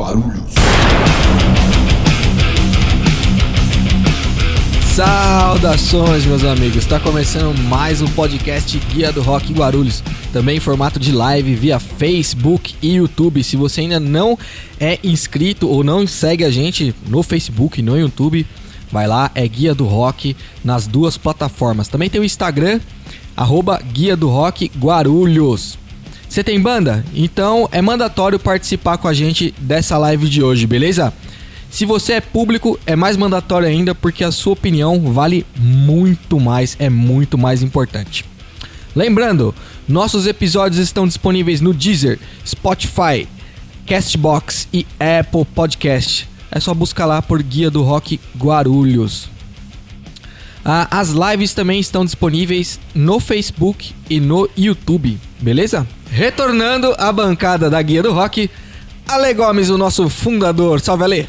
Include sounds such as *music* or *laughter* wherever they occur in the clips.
Guarulhos. Saudações, meus amigos! Está começando mais um podcast Guia do Rock Guarulhos, também em formato de live via Facebook e YouTube. Se você ainda não é inscrito ou não segue a gente no Facebook e no YouTube, vai lá, é Guia do Rock nas duas plataformas. Também tem o Instagram, arroba Guia do Rock Guarulhos. Você tem banda? Então é mandatório participar com a gente dessa live de hoje, beleza? Se você é público, é mais mandatório ainda porque a sua opinião vale muito mais, é muito mais importante. Lembrando, nossos episódios estão disponíveis no Deezer, Spotify, Castbox e Apple Podcast. É só buscar lá por Guia do Rock Guarulhos. Ah, as lives também estão disponíveis no Facebook e no YouTube, beleza? Retornando à bancada da Guia do Rock, Ale Gomes, o nosso fundador. Salve, Ale!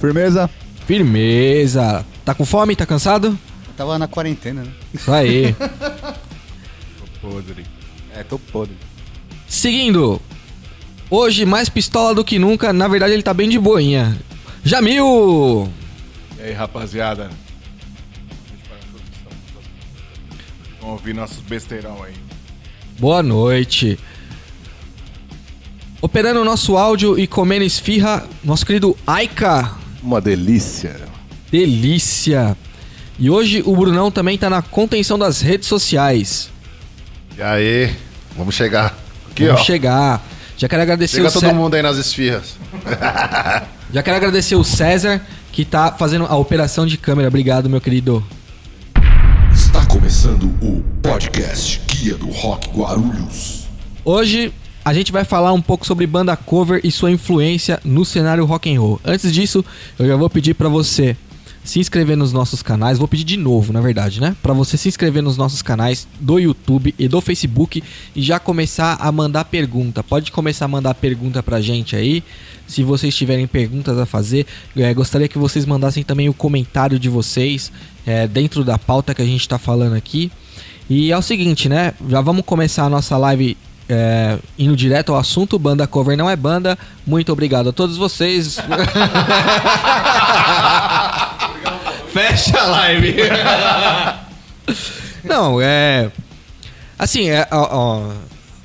Firmeza? Firmeza. Tá com fome? Tá cansado? Eu tava na quarentena, né? Isso aí. *laughs* tô podre. É, tô podre. Seguindo. Hoje, mais pistola do que nunca. Na verdade, ele tá bem de boinha. Jamil! E aí, rapaziada? Vamos ouvir nossos besteirão aí. Boa noite. Operando o nosso áudio e comendo esfirra, nosso querido Aika. Uma delícia. Delícia. E hoje o Brunão também tá na contenção das redes sociais. E aí, vamos chegar. Aqui, vamos ó. chegar. Já quero agradecer Chega o todo Cé- mundo aí nas esfirras. Já quero agradecer o César que tá fazendo a operação de câmera. Obrigado, meu querido. Começando o podcast Guia do Rock Guarulhos. Hoje a gente vai falar um pouco sobre banda cover e sua influência no cenário rock and roll. Antes disso, eu já vou pedir pra você se inscrever nos nossos canais. Vou pedir de novo, na verdade, né? Pra você se inscrever nos nossos canais do YouTube e do Facebook e já começar a mandar pergunta. Pode começar a mandar pergunta pra gente aí. Se vocês tiverem perguntas a fazer, eh, gostaria que vocês mandassem também o comentário de vocês eh, dentro da pauta que a gente tá falando aqui. E é o seguinte, né? Já vamos começar a nossa live é, indo direto ao assunto. Banda cover não é banda. Muito obrigado a todos vocês. *laughs* Fecha a live. *laughs* não, é. Assim, é, ó, ó,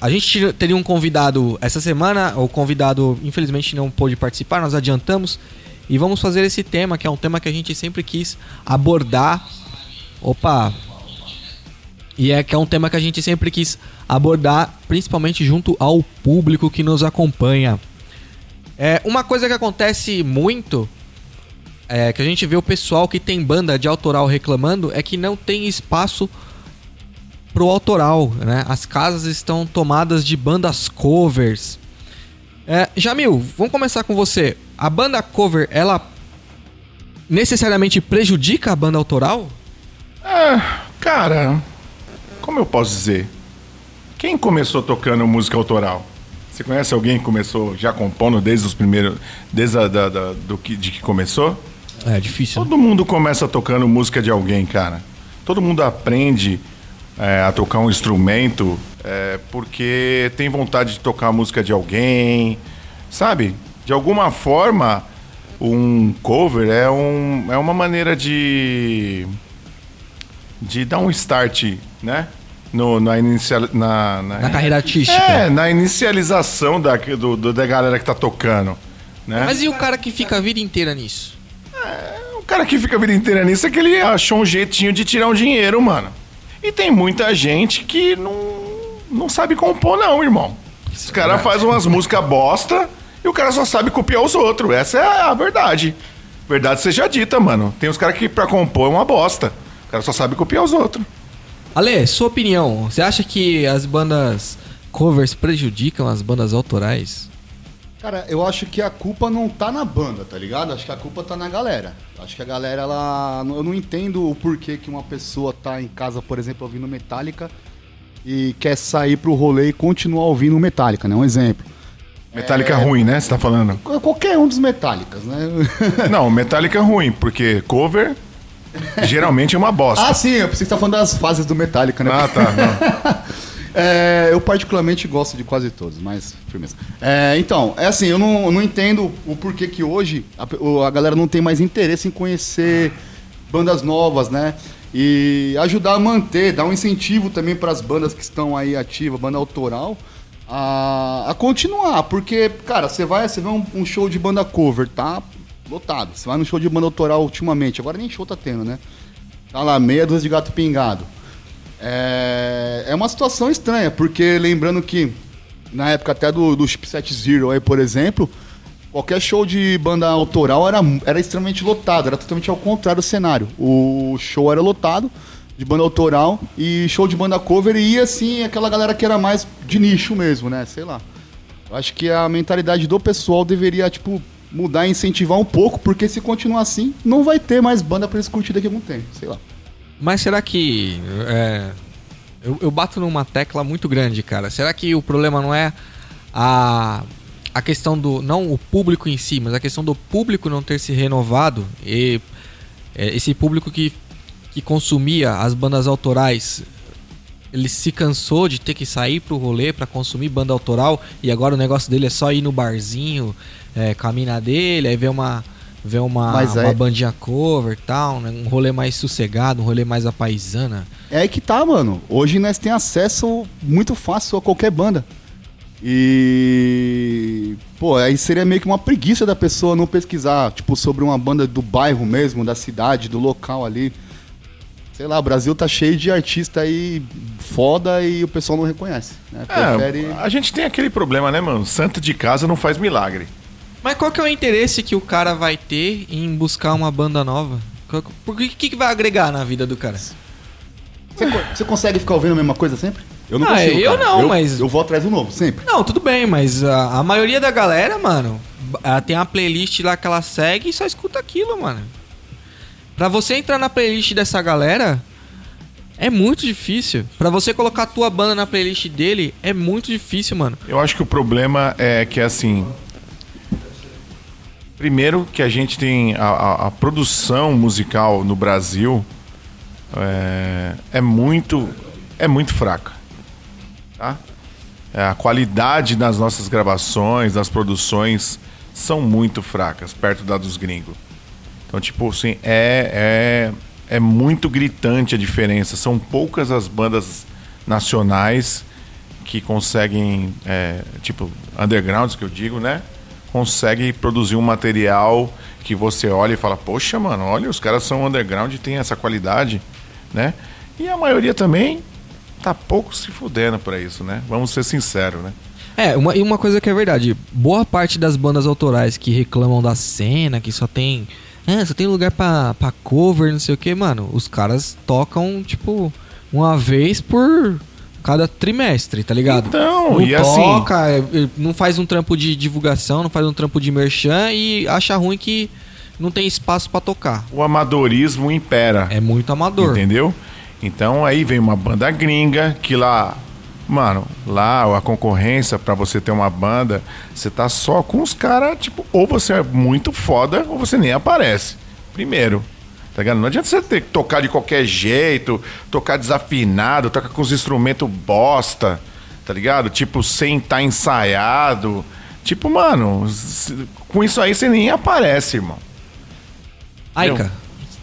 a gente teria um convidado essa semana. O convidado, infelizmente, não pôde participar. Nós adiantamos. E vamos fazer esse tema, que é um tema que a gente sempre quis abordar. Opa, e é que é um tema que a gente sempre quis abordar, principalmente junto ao público que nos acompanha. É uma coisa que acontece muito, é que a gente vê o pessoal que tem banda de autoral reclamando, é que não tem espaço pro autoral, né? As casas estão tomadas de bandas covers. É, Jamil, vamos começar com você. A banda cover, ela necessariamente prejudica a banda autoral? Ah, cara, como eu posso dizer? Quem começou tocando música autoral? Você conhece alguém que começou já compondo desde os primeiros. Desde a, da, da- do que, de que começou? É difícil. Todo mundo começa tocando música de alguém, cara. Todo mundo aprende é, a tocar um instrumento é, porque tem vontade de tocar a música de alguém, sabe? De alguma forma, um cover é, um, é uma maneira de de dar um start, né? No, na, inicial, na, na, Na carreira artística. É, na inicialização da, do, do- da galera que tá tocando. Né? Mas e o cara que fica a vida inteira nisso? O cara que fica a vida inteira nisso é que ele achou um jeitinho de tirar um dinheiro, mano. E tem muita gente que não, não sabe compor, não, irmão. Os caras fazem umas músicas bosta e o cara só sabe copiar os outros. Essa é a verdade. Verdade seja dita, mano. Tem uns caras que pra compor é uma bosta. O cara só sabe copiar os outros. Ale, sua opinião. Você acha que as bandas covers prejudicam as bandas autorais? Cara, eu acho que a culpa não tá na banda, tá ligado? Acho que a culpa tá na galera. Acho que a galera, ela. Eu não entendo o porquê que uma pessoa tá em casa, por exemplo, ouvindo Metallica e quer sair pro rolê e continuar ouvindo Metallica, né? Um exemplo. Metallica ruim, né? Você tá falando? Qualquer um dos Metallicas, né? *laughs* Não, Metallica ruim, porque cover geralmente é uma bosta. ah, sim, eu pensei que você tá falando das fases do Metallica, né? Ah, tá. *laughs* É, eu particularmente gosto de quase todos, mas firmeza. É, então, é assim, eu não, eu não entendo o porquê que hoje a, a galera não tem mais interesse em conhecer bandas novas, né? E ajudar a manter, dar um incentivo também para as bandas que estão aí ativas, banda autoral, a, a continuar. Porque, cara, você vai, você vê um, um show de banda cover, tá lotado. Você vai no show de banda autoral ultimamente, agora nem show tá tendo, né? Tá lá, meia dúzia de gato pingado. É, é uma situação estranha, porque lembrando que na época até do, do Chipset Zero aí, por exemplo, qualquer show de banda autoral era, era extremamente lotado, era totalmente ao contrário do cenário. O show era lotado de banda autoral e show de banda cover ia assim aquela galera que era mais de nicho mesmo, né? Sei lá. Eu acho que a mentalidade do pessoal deveria, tipo, mudar e incentivar um pouco, porque se continuar assim, não vai ter mais banda pra eles curtir daqui a algum tempo, sei lá. Mas será que. é, eu, eu bato numa tecla muito grande, cara. Será que o problema não é a, a questão do. Não o público em si, mas a questão do público não ter se renovado e é, esse público que, que consumia as bandas autorais. Ele se cansou de ter que sair pro rolê pra consumir banda autoral e agora o negócio dele é só ir no barzinho, é, mina dele, aí ver uma, ver uma, Mas uma é- bandinha cover e tal, né? um rolê mais sossegado, um rolê mais apaisana. É aí que tá, mano. Hoje nós temos acesso muito fácil a qualquer banda. E. Pô, aí seria meio que uma preguiça da pessoa não pesquisar, tipo, sobre uma banda do bairro mesmo, da cidade, do local ali. Sei lá, o Brasil tá cheio de artista aí foda e o pessoal não reconhece. Né? Prefere. É, a gente tem aquele problema, né, mano? Santo de casa não faz milagre. Mas qual que é o interesse que o cara vai ter em buscar uma banda nova? Por que, que vai agregar na vida do cara? Você, você consegue ficar ouvindo a mesma coisa sempre? Eu não Ah, consigo. eu cara. não, eu, mas- Eu vou atrás do novo, sempre. Não, tudo bem, mas a, a maioria da galera, mano, ela tem uma playlist lá que ela segue e só escuta aquilo, mano. Pra você entrar na playlist dessa galera, é muito difícil. Pra você colocar a tua banda na playlist dele, é muito difícil, mano. Eu acho que o problema é que, assim. Primeiro, que a gente tem a, a- a produção musical no Brasil é, é muito é muito fraca, tá? É, a qualidade das nossas gravações, das produções são muito fracas perto da dos gringos. Então, tipo assim, é, é, é muito gritante a diferença. São poucas as bandas nacionais que conseguem, é, tipo, undergrounds que eu digo, né? Conseguem produzir um material que você olha e fala, poxa, mano, olha, os caras são underground e tem essa qualidade, né? E a maioria também tá pouco se fudendo pra isso, né? Vamos ser sinceros, né? É, uma, e uma coisa que é verdade, boa parte das bandas autorais que reclamam da cena, que só tem. Ah, só tem lugar pra, pra cover, não sei o que, mano, os caras tocam, tipo, uma vez por cada trimestre, tá ligado? Então, não e assim- toca, é, é, não faz um trampo de divulgação, não faz um trampo de merchan e acha ruim que não tem espaço pra tocar. O amadorismo impera. É muito amador. Entendeu? Então aí vem uma banda gringa que lá, mano, lá a concorrência pra você ter uma banda, você tá só com os caras, tipo, ou você é muito foda ou você nem aparece. Primeiro. Tá ligado? Não adianta você ter que tocar de qualquer jeito, tocar desafinado, tocar com os instrumentos bosta, tá ligado? Tipo, sem estar ensaiado. Tipo, mano, com isso aí você nem aparece, irmão. Aika,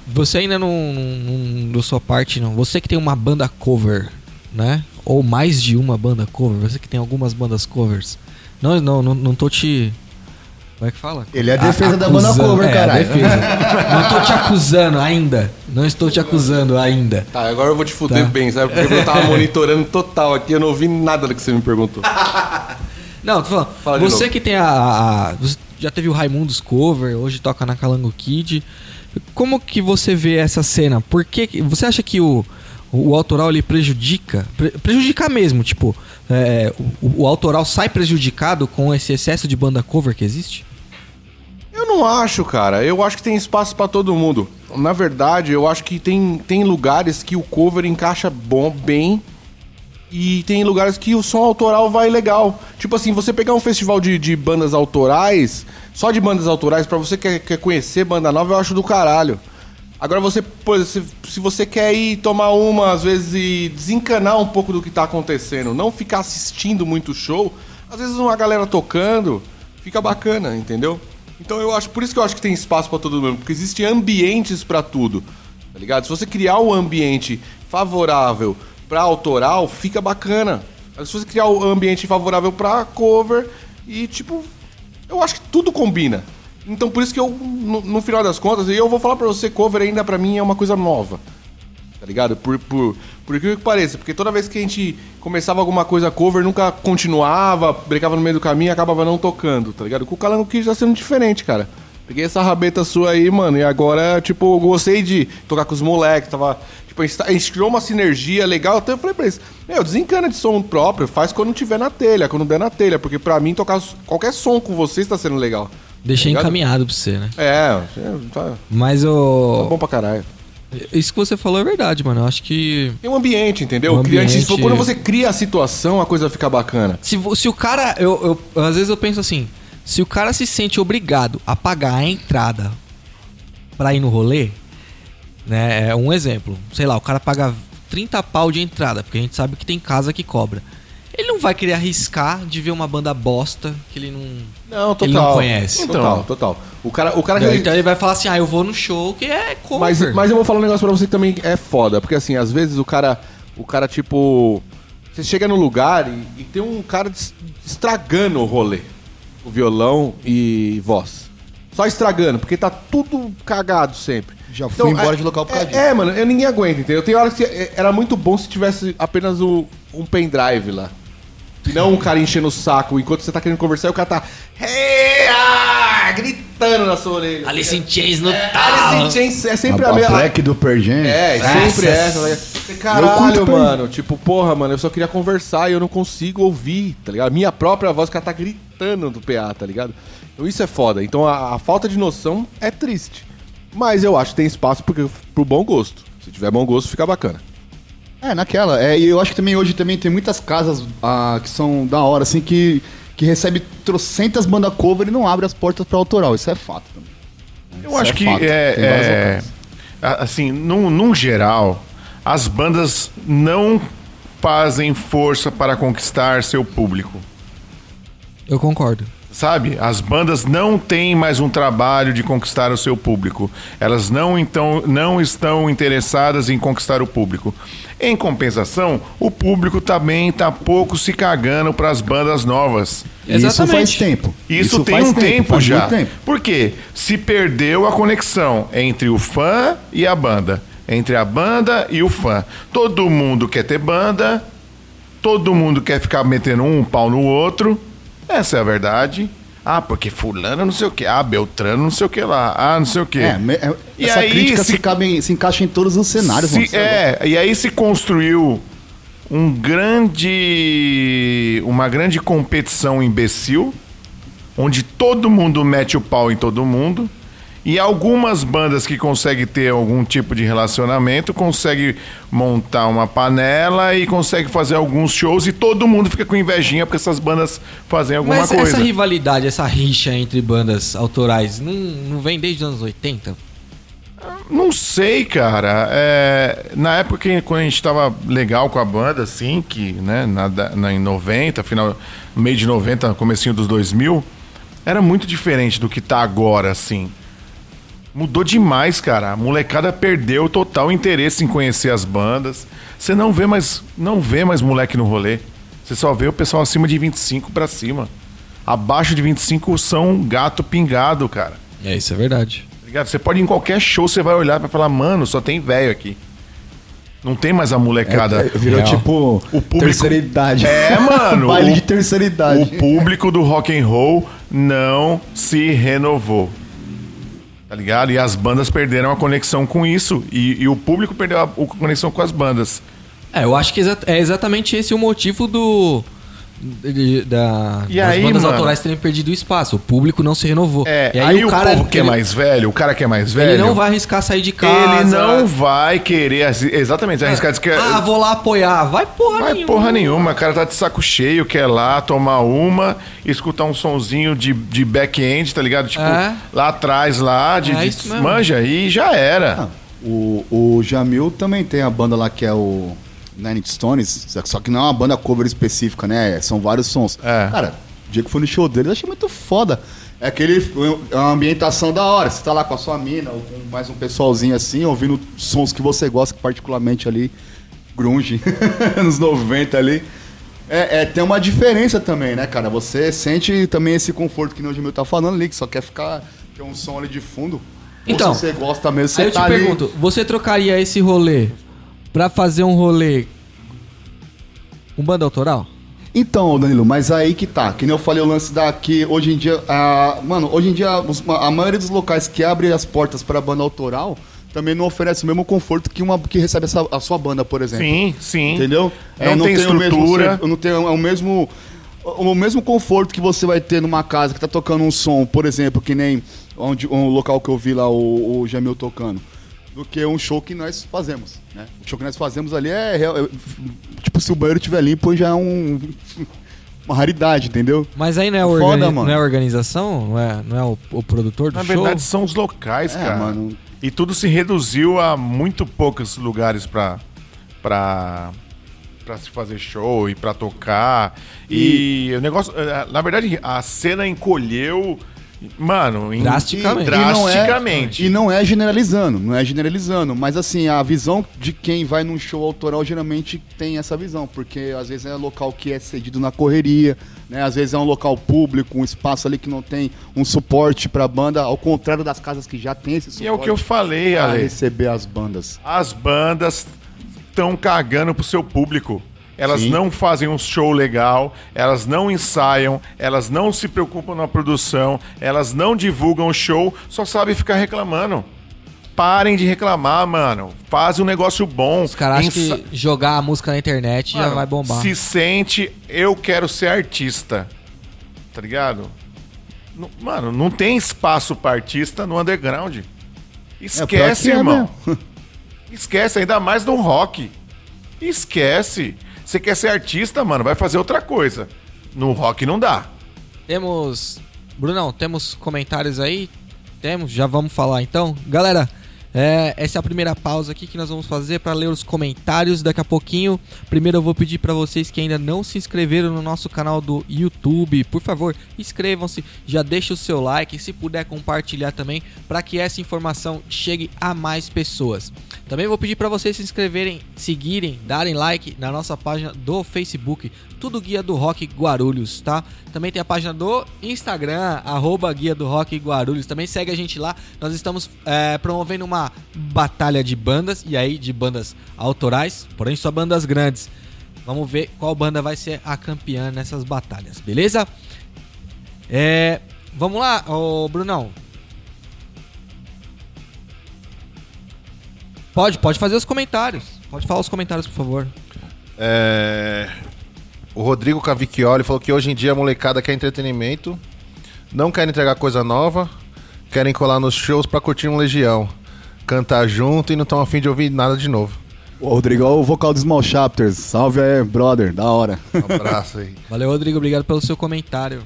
você ainda não, não, não deu sua parte, não. Você que tem uma banda cover, né? Ou mais de uma banda cover, você que tem algumas bandas covers. Não, não, não, não tô te. Como é que fala? Ele é a defesa da banda cover, é, caralho. defesa. não tô te acusando ainda. Não estou te acusando ainda. Tá, agora eu vou te fuder Tá. bem, sabe? Porque eu tava *laughs* monitorando total aqui, eu não ouvi nada do que você me perguntou. *laughs* Não, tô falando. Fala de você novo. que tem a, a- você Já teve o Raimundos cover, hoje toca na Calango Kid. Como que você vê essa cena? Por que- você acha que o, o autoral ele prejudica? Pre- prejudica mesmo, tipo, é, o, o autoral sai prejudicado com esse excesso de banda cover que existe? Eu não acho, cara. Eu acho que tem espaço pra todo mundo. Na verdade, eu acho que tem, tem lugares que o cover encaixa bom, bem. E tem lugares que o som autoral vai legal. Tipo assim, você pegar um festival de, de bandas autorais, só de bandas autorais, pra você que quer conhecer banda nova, eu acho do caralho. Agora você, se, você quer ir tomar uma, às vezes, e desencanar um pouco do que tá acontecendo, não ficar assistindo muito show, às vezes uma galera tocando, fica bacana, entendeu? Então eu acho, por isso que eu acho que tem espaço pra todo mundo, porque existem ambientes pra tudo, tá ligado? Se você criar um ambiente favorável pra autoral, fica bacana. Se você criar um ambiente favorável pra cover e tipo, eu acho que tudo combina. Então por isso que eu, no, no final das contas, e eu vou falar pra você, cover ainda pra mim é uma coisa nova. Tá ligado? Por, por, por incrível que pareça, porque toda vez que a gente começava alguma coisa cover, nunca continuava, brincava no meio do caminho e acabava não tocando, tá ligado? Com o Calango Kid tá sendo diferente, cara. Peguei essa rabeta sua aí, mano, e agora, tipo, gostei de tocar com os moleques, tava. Tipo, a gente, tá- a gente criou uma sinergia legal, até eu falei pra eles, meu, desencana de som próprio, faz quando tiver na telha, quando der na telha, porque pra mim tocar qualquer som com vocês tá sendo legal. Deixei Obrigado. encaminhado pra você, né? É, tá, Mas tá o. bom pra caralho. Isso que você falou é verdade, mano. Eu acho que. Tem um ambiente, entendeu? Um Cria- ambiente- Quando você cria a situação, a coisa fica bacana. Se, se o cara. Eu, eu- às vezes eu penso assim: se o cara se sente obrigado a pagar a entrada pra ir no rolê, né? É um exemplo. Sei lá, o cara paga 30 pau de entrada, porque a gente sabe que tem casa que cobra. Ele não vai querer arriscar de ver uma banda bosta que ele não. Não, total. Ele não conhece. Total, total. O cara, o cara que. Então ele vai falar assim: ah, eu vou no show que é cover. Mas, mas eu vou falar um negócio pra você que também é foda. Porque assim, às vezes o cara. O cara, tipo. Você chega no lugar e, e tem um cara estragando o rolê. O violão e voz. Só estragando, porque tá tudo cagado sempre. Já fui embora de local por causa é, disso. é, mano, eu, ninguém aguenta, entendeu? Tem hora que é, era muito bom se tivesse apenas o, um pendrive lá. E não um cara enchendo o saco enquanto você tá querendo conversar e o cara tá. Hey, ah, gritando na sua orelha. Alice in Chains no É, tal. Alice in Chains é sempre a, a, mesma. Black do Pergen. É, sempre essa. ligado? Eu Caralho, mano. Tipo, porra, mano, eu só queria conversar e eu não consigo ouvir, tá ligado? Minha própria voz, o cara tá gritando do PA, tá ligado? Então isso é foda. Então a, a falta de noção é triste. Mas eu acho que tem espaço porque, pro bom gosto. Se tiver bom gosto, fica bacana. É, naquela. É, e eu acho que também hoje também tem muitas casas ah, que são da hora, assim, que, que recebe trocentas bandas cover e não abre as portas pra autoral. Isso é fato também. Eu Isso acho é que fato. é, é, assim, num, num geral, as bandas não fazem força para conquistar seu público. Eu concordo. Sabe? As bandas não têm mais um trabalho de conquistar o seu público. Elas não, então, não estão interessadas em conquistar o público. Em compensação, o público também está pouco se cagando para as bandas novas. Isso faz tempo. Isso, tem faz um tempo, faz já. tempo. Por quê? Se perdeu a conexão entre o fã e a banda. Entre a banda e o fã. Todo mundo quer ter banda, todo mundo quer ficar metendo um pau no outro. Essa é a verdade. Ah, porque fulano não sei o que. Ah, Beltrano não sei o que lá. Ah, não sei o que. É, é- E essa aí, crítica se... se- cabe se encaixa em todos os cenários, Se-. Você é, e aí se construiu um grande, uma grande competição imbecil, onde todo mundo mete o pau em todo mundo. E algumas bandas que conseguem ter algum tipo de relacionamento conseguem montar uma panela e conseguem fazer alguns shows e todo mundo fica com invejinha porque essas bandas fazem alguma Mas coisa. essa rivalidade, essa rixa entre bandas autorais, não, não vem desde os anos 80? Não sei, cara. É, na época que quando a gente tava legal com a banda, assim, que, né, na, na- em 90, final, no meio de 90, comecinho dos 2000, era muito diferente do que tá agora, assim. Mudou demais, cara. A molecada perdeu total interesse em conhecer as bandas. Você não vê mais, não vê mais moleque no rolê. Você só vê o pessoal acima de 25 pra cima. Abaixo de 25 são gato pingado, cara. É, isso é verdade. Tá ligado? Você pode ir em qualquer show, você vai olhar e vai falar, mano, só tem velho aqui. Não tem mais a molecada. É, virou Real. tipo O público- terceira idade. É, mano. *laughs* Baile o, de terceira idade. o público do rock and roll não se renovou. Tá ligado? E as bandas perderam a conexão com isso. E, e o público perdeu a, a conexão com as bandas. É, eu acho que é exatamente esse o motivo do. De- da, E das aí, bandas mano? autorais terem perdido o espaço. O público não se renovou. É, E aí, o, cara, povo que é ele- mais velho, o cara que é mais velho. Ele não vai arriscar sair de casa. Ele não vai querer. Exatamente, vai arriscar. que- Ah, vou lá apoiar. Vai porra Vai nenhuma. porra nenhuma, o cara tá de saco cheio, quer lá tomar uma, escutar um sonzinho de, de back-end, tá ligado? Tipo, É. lá atrás, lá, de, É de- manja, e já era. O, o Jamil também tem a banda lá que é o Nine Inch Stones, só que não é uma banda cover específica, né? São vários sons. É. Cara, o dia que foi no show dele, eu achei muito foda. É aquele. É uma ambientação da hora. Você tá lá com a sua mina, ou com mais um pessoalzinho assim, ouvindo sons que você gosta, particularmente ali, grunge, *laughs* anos 90 ali. É, é, tem uma diferença também, né, cara? Você sente também esse conforto que o Jamil tá falando ali, que só quer ficar. ter um som ali de fundo. Ou Então, se você gosta mesmo, você Aí eu tá te ali. pergunto, você trocaria esse rolê pra fazer um rolê com banda autoral? Então, Danilo, mas aí que tá. Que nem eu falei o lance daqui, hoje em dia. A, mano, hoje em dia, os- a maioria dos locais que abrem as portas pra banda autoral também não oferece o mesmo conforto que uma que recebe essa- a sua banda, por exemplo. Sim, sim. Entendeu? Não tem o mesmo estrutura. ser- não tem o mesmo. O mesmo conforto que você vai ter numa casa que tá tocando um som, por exemplo, que nem onde, um local que eu vi lá o, o Jamil tocando, do que um show que nós fazemos, né? O show que nós fazemos ali é, real- é- tipo, se o banheiro estiver limpo já é um, uma raridade, entendeu? Mas aí não é, Foda, organi- mano. não é organização? Não é, não é o, o produtor do Na show? verdade, são os locais, É, cara. mano. E tudo se reduziu a muito poucos lugares pra, pra, pra se fazer show e pra tocar. E, o negócio. eh, Na verdade, a cena encolheu. Mano, em- Drasticamente. E não é- drasticamente. E não é generalizando, não é generalizando, mas assim, a visão de quem vai num show autoral geralmente tem essa visão, porque às vezes é local que é cedido na correria, né? Às vezes é um local público, um espaço ali que não tem um suporte pra banda, ao contrário das casas que já tem esse suporte. E é o que eu falei, pra Ale. receber as bandas. As bandas estão cagando pro seu público. Elas Sim. não fazem um show legal, elas não ensaiam, elas não se preocupam na produção, elas não divulgam o show, só sabem ficar reclamando. Parem de reclamar, mano. Faz um negócio bom. Os caras acham Ensa- que jogar a música na internet já Mano, vai bombar. Se sente, eu quero ser artista. Tá ligado? Mano, não tem espaço pra artista no underground. Esquece, pior que é irmão. Esquece, ainda mais no rock. Esquece. Você quer ser artista, mano, vai fazer outra coisa. No rock não dá. Temos. Brunão, temos comentários aí? Temos, já vamos falar então. Galera, é, essa é a primeira pausa aqui que nós vamos fazer para ler os comentários daqui a pouquinho. Primeiro eu vou pedir para vocês que ainda não se inscreveram no nosso canal do YouTube, por favor, inscrevam-se, já deixa o seu like, se puder compartilhar também, para que essa informação chegue a mais pessoas. Também vou pedir para vocês se inscreverem, seguirem, darem like na nossa página do Facebook, tudo Guia do Rock Guarulhos, tá? Também tem a página do Instagram, arroba Guia do Rock Guarulhos. Também segue a gente lá. Nós estamos é, promovendo uma batalha de bandas, e aí de bandas autorais, porém só bandas grandes. Vamos ver qual banda vai ser a campeã nessas batalhas, beleza? É, vamos lá, ô Brunão. Pode, pode fazer os comentários. Pode falar os comentários, por favor. É, O Rodrigo Cavicchioli falou que hoje em dia a molecada quer entretenimento, não quer entregar coisa nova, querem colar nos shows pra curtir um Legião, cantar junto e não estão afim de ouvir nada de novo. O Rodrigo é o vocal do Small Chapters. Salve aí, brother, da hora. Um abraço aí. *laughs* Valeu, Rodrigo. Obrigado pelo seu comentário.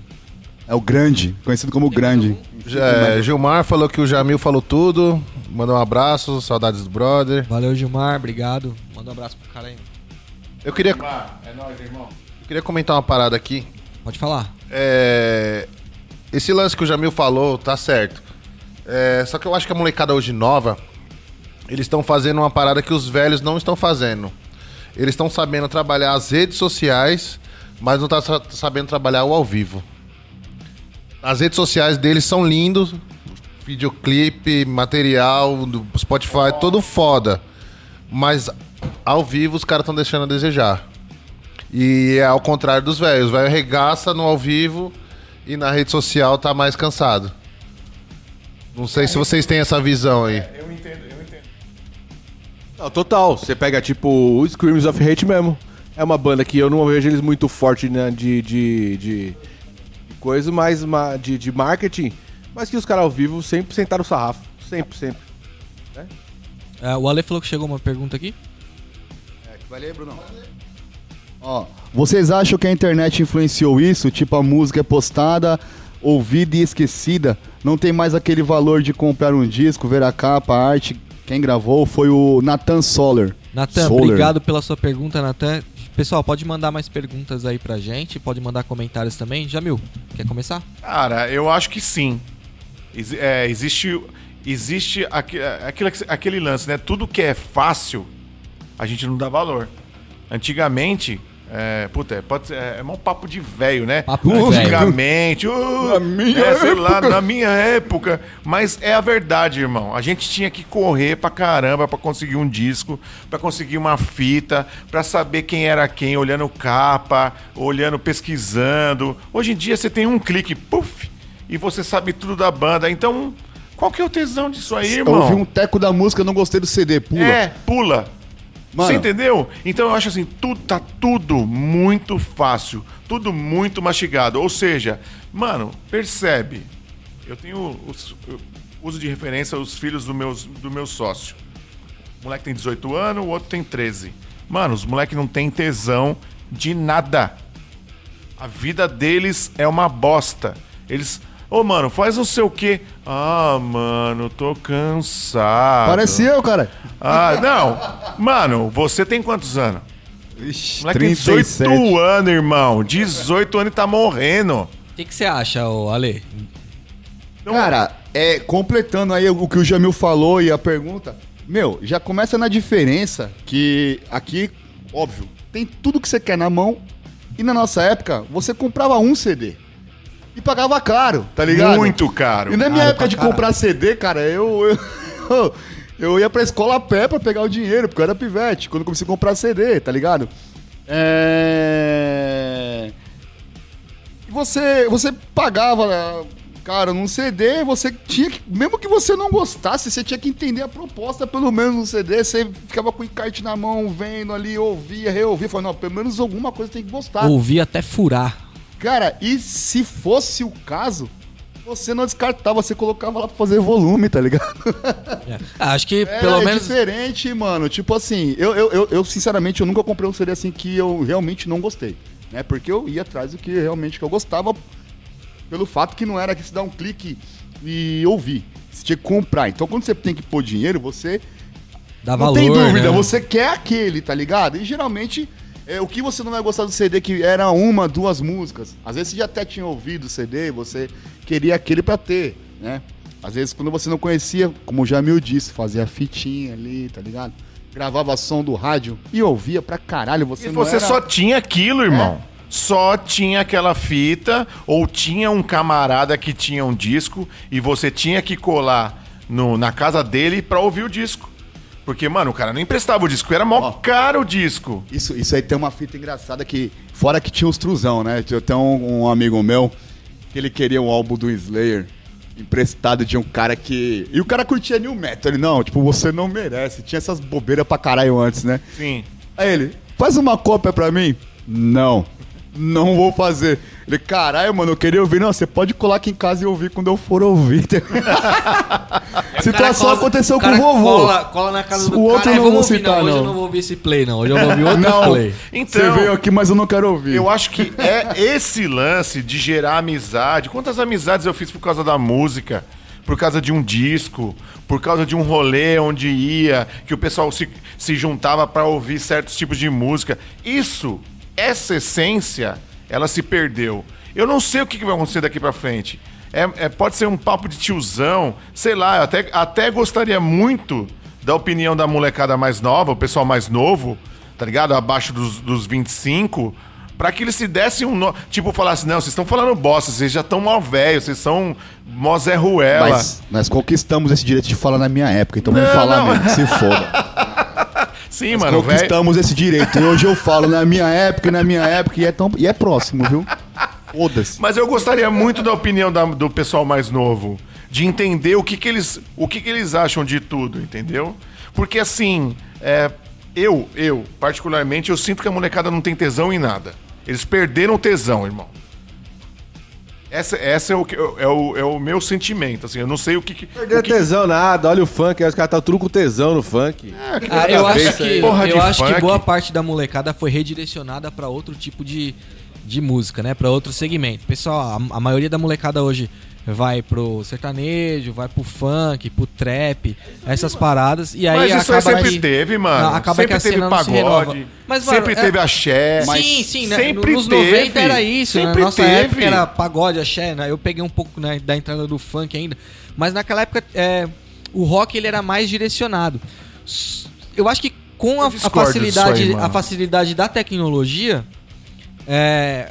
É o Grande, conhecido como Grande. É, Gilmar falou que o Jamil falou tudo, mandou um abraço, saudades do brother. Valeu, Gilmar. Obrigado. Manda um abraço pro cara aí. Eu queria, É nóis, irmão. Queria comentar uma parada aqui. Pode falar. É, Esse lance que o Jamil falou, tá certo. É, Só que eu acho que a molecada hoje nova, eles estão fazendo uma parada que os velhos não estão fazendo. Eles estão sabendo trabalhar as redes sociais, mas não estão sabendo trabalhar o ao vivo. As redes sociais deles são lindos, videoclipe, material, do Spotify, todo foda. Mas ao vivo os caras estão deixando a desejar. E é ao contrário dos velhos. Os velhos arregaça no ao vivo e na rede social tá mais cansado. Não sei se vocês têm essa visão aí. Eu entendo, eu entendo. Não, total. Você pega tipo o Screams of Hate mesmo. É uma banda que eu não vejo eles muito forte né, de, de, de, coisa, mas ma- de, de marketing. Mas que os caras ao vivo sempre sentaram o sarrafo. Sempre, sempre. É, o Ale falou que chegou uma pergunta aqui. Vai ler, Bruno. Ó, vocês acham que a internet influenciou isso? Tipo, a música é postada, ouvida e esquecida. Não tem mais aquele valor de comprar um disco, ver a capa, a arte Quem gravou foi o Nathan Soler. Natan, Soler. obrigado pela sua pergunta, Natan. Pessoal, pode mandar mais perguntas aí pra gente, pode mandar comentários também. Jamil, quer começar? Cara, eu acho que sim. Ex- é, existe existe aque- aquele, aquele lance, né? Tudo que é fácil, a gente não dá valor. Antigamente, é, puta, é, pode ser, é, é um papo de velho, né? Papo. Antigamente, uh, Na minha é, sei lá, na minha época. Mas é a verdade, irmão. A gente tinha que correr pra caramba pra conseguir um disco, pra conseguir uma fita, pra saber quem era quem, olhando capa, olhando, pesquisando. Hoje em dia você tem um clique, puf, e você sabe tudo da banda. Então, qual que é o tesão disso aí, Eu irmão? ouvi um teco da música, não gostei do CD, pula. É, pula. Mano. Você entendeu? Então eu acho assim, tá tudo muito fácil, tudo muito mastigado. Ou seja, mano, percebe. Eu tenho os, eu uso de referência os filhos do, meus, do meu sócio. O moleque tem 18 anos, o outro tem 13. Mano, os moleques não tem tesão de nada. A vida deles é uma bosta. Eles. Ô, mano, faz não sei o quê. Ah, mano, tô cansado. Parece eu, cara. Ah, não. Mano, você tem quantos anos? Ixi, Moleque tem 18 anos, irmão. 18 anos e tá morrendo. O que, que você acha, ô Ale? Cara, é, completando aí o que o Jamil falou e a pergunta, meu, já começa na diferença que aqui, óbvio, tem tudo que você quer na mão e na nossa época você comprava um CD e pagava caro, tá ligado? Muito caro. E na minha Caro época de caralho. comprar CD, cara, eu, eu, *laughs* eu ia pra escola a pé pra pegar o dinheiro, porque eu era pivete, quando eu comecei a comprar CD, tá ligado? É... E você, você pagava, cara, num CD, você tinha que, mesmo que você não gostasse, você tinha que entender a proposta, pelo menos no CD, você ficava com o encarte na mão, vendo ali, ouvia, reouvia, falava, não, pelo menos alguma coisa tem que gostar. Ouvi até furar. Cara, e se fosse o caso, você não descartava, você colocava lá pra fazer volume, tá ligado? É. Ah, acho que *laughs* É, pelo é menos. diferente, mano. Tipo assim, eu, eu, eu, eu, sinceramente, eu nunca comprei um CD assim que eu realmente não gostei. Né? Porque eu ia atrás do que realmente que eu gostava, pelo fato que não era que se dá um clique e ouvir. Você tinha que comprar. Então, quando você tem que pôr dinheiro, você Dá não valor. tem dúvida, né? você quer aquele, tá ligado? E geralmente, é, o que você não vai gostar do CD que era uma, duas músicas. Às vezes você já até tinha ouvido o CD e você queria aquele pra ter, né? Às vezes quando você não conhecia, como o Jamil disse, fazia fitinha ali, tá ligado? Gravava som do rádio e ouvia pra caralho. Você E você era- só tinha aquilo, irmão. É. Só tinha aquela fita, ou tinha um camarada que tinha um disco e você tinha que colar no- na casa dele pra ouvir o disco. Porque, mano, o cara não emprestava o disco, era mó Ó. caro o disco. Isso, isso aí tem uma fita engraçada que, fora que tinha os truzão, né? Eu tenho um, um amigo meu que ele queria um álbum do Slayer emprestado de um cara que. E o cara curtia New Metal. Ele, não, tipo, você não merece. Tinha essas bobeiras pra caralho antes, né? Sim. Aí ele, faz uma cópia pra mim? Não. Não vou fazer. Ele, caralho, mano, eu queria ouvir. Não, você pode colar aqui em casa e ouvir quando eu for ouvir. *laughs* Situação aconteceu com o vovô. Cola, cola na casa do O outro cara. eu não "É, vamos vou citar, Hoje eu não." não vou ouvir esse play, não. Hoje eu vou ouvir outro Não, play. Então- você veio aqui, mas eu não quero ouvir. Eu acho que é esse lance de gerar amizade. Quantas amizades eu fiz por causa da música? Por causa de um disco, por causa de um rolê onde ia, que o pessoal se, se juntava pra ouvir certos tipos de música. Isso, essa essência, ela se perdeu. Eu não sei o que vai acontecer daqui pra frente. É, é- pode ser um papo de tiozão, sei lá, eu até, até gostaria muito da opinião da molecada mais nova, o pessoal mais novo, tá ligado? Abaixo dos, dos 25, pra que eles se dessem um. No... Tipo, falasse, não, vocês estão falando bosta, vocês já estão mó velho, vocês são mó Zé Ruela. Mas nós conquistamos esse direito de falar na minha época, então vamos Não, falar não. mesmo, se foda. *laughs* Sim, mano, velho. conquistamos esse direito. E hoje eu falo na minha época, na minha época, e é, tão, e é próximo, viu? Foda-se. Mas eu gostaria muito da opinião da- do pessoal mais novo. De entender o que, que, eles, o que, que eles acham de tudo, entendeu? Porque assim, é, eu, eu, particularmente, eu sinto que a molecada não tem tesão em nada. Eles perderam o tesão, irmão. Essa, essa é, o, que- é, o, é o meu sentimento, assim, eu não sei o que... que- Perdeu o que tesão nada, olha o funk, aí os caras tá tudo com tesão no funk. Ah, eu acho aí. que, Porra de eu acho que funk. boa parte da molecada foi redirecionada pra outro tipo de, de música, né? Pra outro segmento. Pessoal, a, a maioria da molecada hoje vai pro sertanejo, vai pro funk, pro trap, essas paradas. E aí Mas isso aí sempre que- teve, mano. Acaba sempre que a teve pagode. Mas, mano, sempre é- teve axé. sim, sim, né? sempre Nos teve. 90 era isso, né? Sempre Na nossa teve. época era pagode, axé, né? Eu peguei um pouco né, da entrada do funk ainda. Mas naquela época é, o rock ele era mais direcionado. Eu acho que com a, a facilidade, aí, a facilidade da tecnologia, é,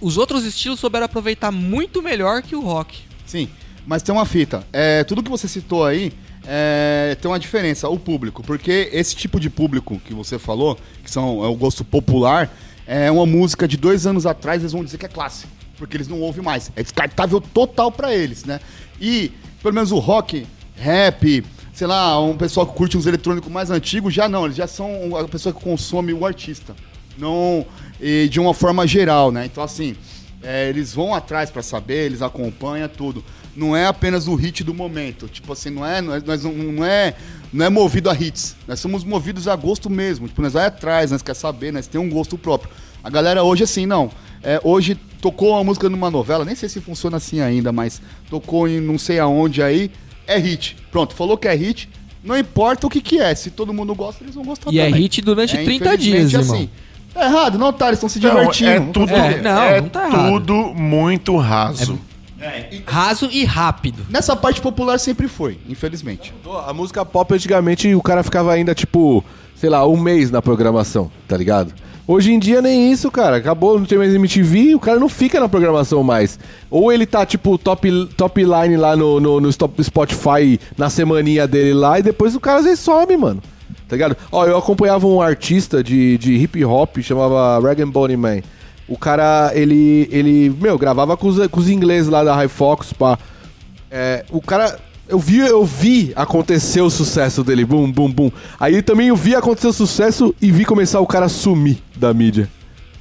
os outros estilos souberam aproveitar muito melhor que o rock. Sim, mas tem uma fita. É, tudo que você citou aí é, tem uma diferença, o público. Porque esse tipo de público que você falou, que são, é o gosto popular, é uma música de dois anos atrás, eles vão dizer que é clássico. Porque eles não ouvem mais. É descartável total pra eles, né? E, pelo menos o rock, rap, sei lá, um pessoal que curte os eletrônicos mais antigos, já não. Eles já são a pessoa que consome o artista. Não e de uma forma geral, né? Então, assim, é, eles vão atrás pra saber, eles acompanham tudo. Não é apenas o hit do momento. Tipo assim, não é, não é, não, é, não é movido a hits. Nós somos movidos a gosto mesmo. Tipo, nós vai atrás, nós quer saber, nós tem um gosto próprio. A galera hoje, assim, não. É, hoje tocou uma música numa novela, nem sei se funciona assim ainda, mas tocou em não sei aonde aí, é hit. Pronto, falou que é hit, não importa o que que é. Se todo mundo gosta, eles vão gostar E é também. hit durante 30 infelizmente, dias, irmão. É errado, não tá, eles estão se Não, divertindo. é tudo, É, não, é não tá errado. tudo muito raso. Raso e rápido. Nessa parte popular sempre foi, infelizmente. A música pop antigamente o cara ficava ainda tipo, sei lá, um mês na programação, tá ligado? Hoje em dia nem isso, cara. Acabou, não tem mais MTV, o cara não fica na programação mais. Ou ele tá, tipo, top, top line lá no, no, no Spotify na semaninha dele lá, e depois o cara às vezes some, mano. Tá ligado? Ó, eu acompanhava um artista de, de hip hop, chamava Rag Bone Man. O cara, ele, ele, meu, gravava com os, com os ingleses lá da High Fox, pá. É, o cara. Eu vi, eu vi acontecer o sucesso dele, bum, bum, bum. Aí também eu vi acontecer o sucesso e vi começar o cara sumir da mídia.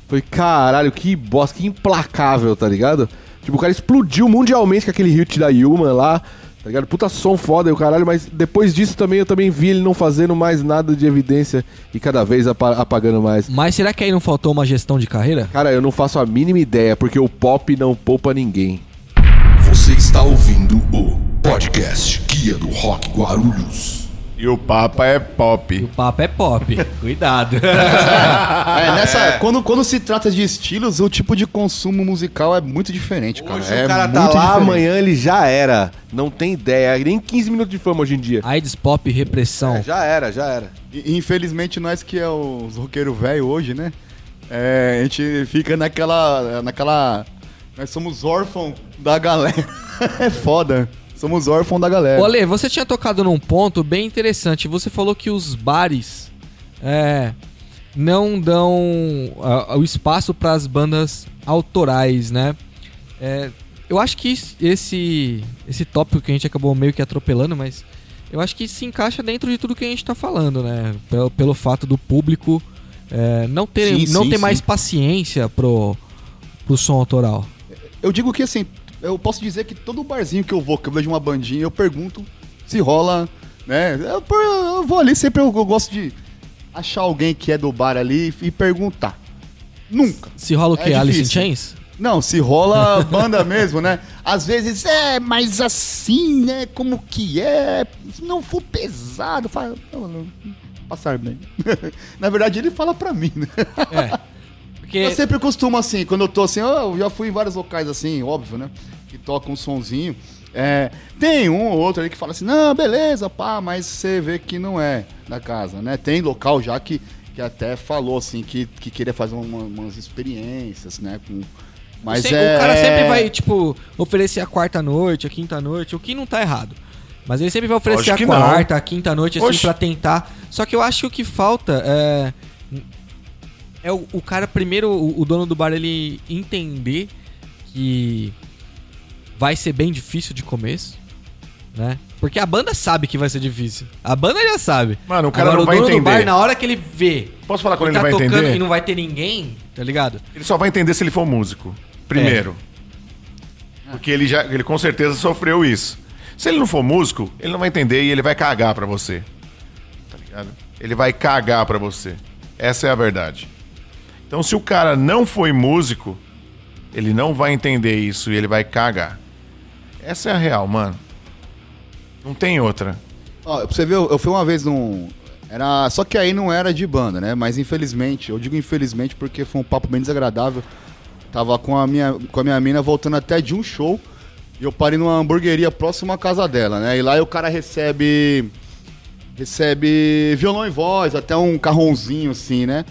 Falei, caralho, que bosta, que implacável, tá ligado? Tipo, o cara explodiu mundialmente com aquele hit da Yuma lá, tá ligado? Puta som foda e o caralho, mas depois disso também eu também vi ele não fazendo mais nada de evidência e cada vez apa- apagando mais. Mas será que aí não faltou uma gestão de carreira? Cara, eu não faço a mínima ideia, porque o pop não poupa ninguém. Você está ouvindo o podcast Guia do Rock Guarulhos. E o Papa é pop. O papo é pop. *laughs* Cuidado. *laughs* É, nessa, Quando, quando se trata de estilos, o tipo de consumo musical é muito diferente, cara. Hoje é o cara tá lá, diferente. amanhã ele já era. Não tem ideia, nem 15 minutos de fama hoje em dia. AIDS, pop, repressão. É, já era, já era. E, Infelizmente, nós que é os roqueiros velho hoje, né? É, a gente fica naquela. naquela. Nós somos órfãos da galera. *laughs* é foda. Somos órfãos da galera. Ô, Ale, você tinha tocado num ponto bem interessante. Você falou que os bares é, não dão ah, o espaço para as bandas autorais, né? É, eu acho que esse, esse tópico que a gente acabou meio que atropelando, mas eu acho que se encaixa dentro de tudo que a gente tá falando, né? Pelo, pelo fato do público é, não ter, Sim, não sim, ter sim. mais paciência pro, pro som autoral. Eu digo que assim, eu posso dizer que todo barzinho que eu vou, que eu vejo uma bandinha, eu pergunto se rola, né? Eu, eu vou ali, sempre eu, eu gosto de achar alguém que é do bar ali e perguntar. Nunca. Se rola o É que? Alice in. Chains? Não, se rola *laughs* banda mesmo, né? Às vezes, é, mas assim, né? Como que é? Se não for pesado, fala. não, não, Passar bem. *laughs* Na verdade, ele fala pra mim, né? É. Porque Eu sempre costumo assim, quando eu tô assim, eu já fui em vários locais assim, óbvio, né? Que tocam um sonzinho. É, tem um ou outro ali que fala assim, não, beleza, pá, mas você vê que não é da casa, né? Tem local já que, que até falou assim, que, que queria fazer uma- umas experiências, né? Com, mas Sem- é, O cara sempre vai, tipo, oferecer a quarta noite, a quinta noite, o que não tá errado. Mas ele sempre vai oferecer a que não. quarta, a quinta noite, assim, Oxe. pra tentar. Só que eu acho que o que falta é. É o, o cara, primeiro, o, o dono do bar, ele entender que vai ser bem difícil de começo, né? Porque a banda sabe que vai ser difícil. A banda já sabe. Mano, o cara Agora, não vai o dono do entender. bar, na hora que ele vê Posso falar quando que ele tá vai tocando entender? e não vai ter ninguém, tá ligado? Ele só vai entender se ele for músico. Primeiro. É. Porque ele já, ele com certeza sofreu isso. Se ele não for músico, ele não vai entender e ele vai cagar pra você. Tá ligado? Ele vai cagar pra você. Essa é a verdade. Então, se o cara não foi músico, ele não vai entender isso e ele vai cagar. Essa é a real, mano. Não tem outra. Ó, pra você ver, eu fui uma vez num. Era, só que aí não era de banda, né? Mas infelizmente, eu digo infelizmente porque foi um papo bem desagradável. Tava com a minha, com a minha mina voltando até de um show. E eu parei numa hamburgueria próxima à casa dela, né? E lá o cara recebe. Recebe violão e voz, até um carrãozinho assim, né?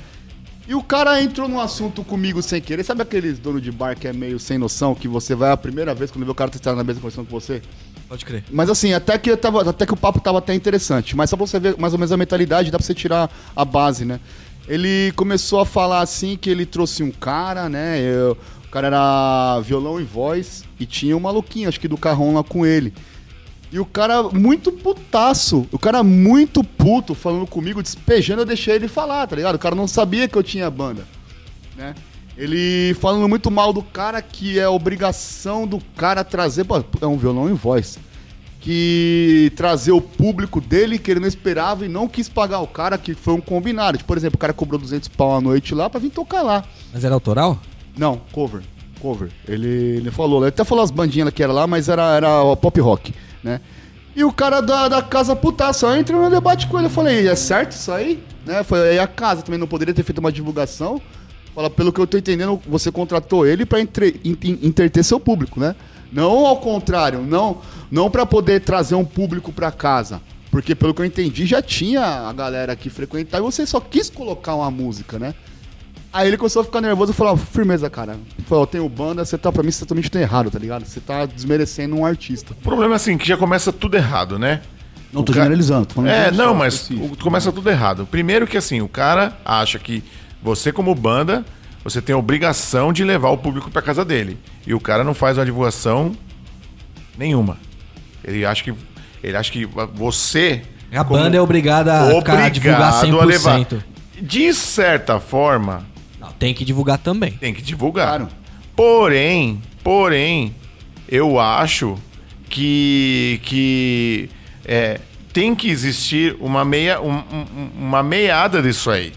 E o cara entrou num assunto comigo sem querer. Sabe aqueles dono de bar que é meio sem noção, que você vai a primeira vez quando vê o cara tá na mesa conversando com você? Pode crer. Mas assim, até que, eu tava, até que o papo tava até interessante. Mas só pra você ver mais ou menos a mentalidade, dá pra você tirar a base, né? Ele começou a falar assim que ele trouxe um cara, né? eu- o cara era violão e voz e tinha um maluquinho, acho que do carrão lá com ele. E o cara muito putaço, o cara muito puto falando comigo, despejando, eu deixei ele falar, tá ligado? O cara não sabia que eu tinha banda, né? Ele falando muito mal do cara, que é obrigação do cara trazer. Pô, é um violão em voz. Que trazer o público dele que ele não esperava e não quis pagar o cara, que foi um combinado. Tipo, por exemplo, o cara cobrou 200 pau à noite lá pra vir tocar lá. Mas era autoral? Não, cover. Cover. Ele, ele falou, ele até falou as bandinhas que era lá, mas era, era pop rock, né? E o cara da, da casa putaça, eu entrei no debate com ele, eu falei, é certo isso aí? Né? Foi aí a casa também não poderia ter feito uma divulgação. Fala, pelo que eu tô entendendo, você contratou ele pra entre, in- in- interter seu público, né? Não ao contrário, não, não para poder trazer um público pra casa. Porque pelo que eu entendi, já tinha a galera que frequentar e você só quis colocar uma música, né? Aí ele começou a ficar nervoso e falou, firmeza, cara. Falou, eu tenho banda, você tá, pra mim, você totalmente tá errado, tá ligado? Você tá desmerecendo um artista. O problema é assim, que já começa tudo errado, né? Não O tô ca- generalizando, tô falando É, de não, mas o- começa tudo errado. Primeiro que assim, o cara acha que você como banda, você tem a obrigação de levar o público pra casa dele. E o cara não faz uma divulgação nenhuma. Ele acha que ele acha que você A banda é obrigada a, ficar, a divulgar 100%. a levar. De certa forma, tem que divulgar também. tem que divulgar. Claro. Porém, porém, eu acho que, que é, tem que existir uma, meia, um- um- uma meiada disso aí.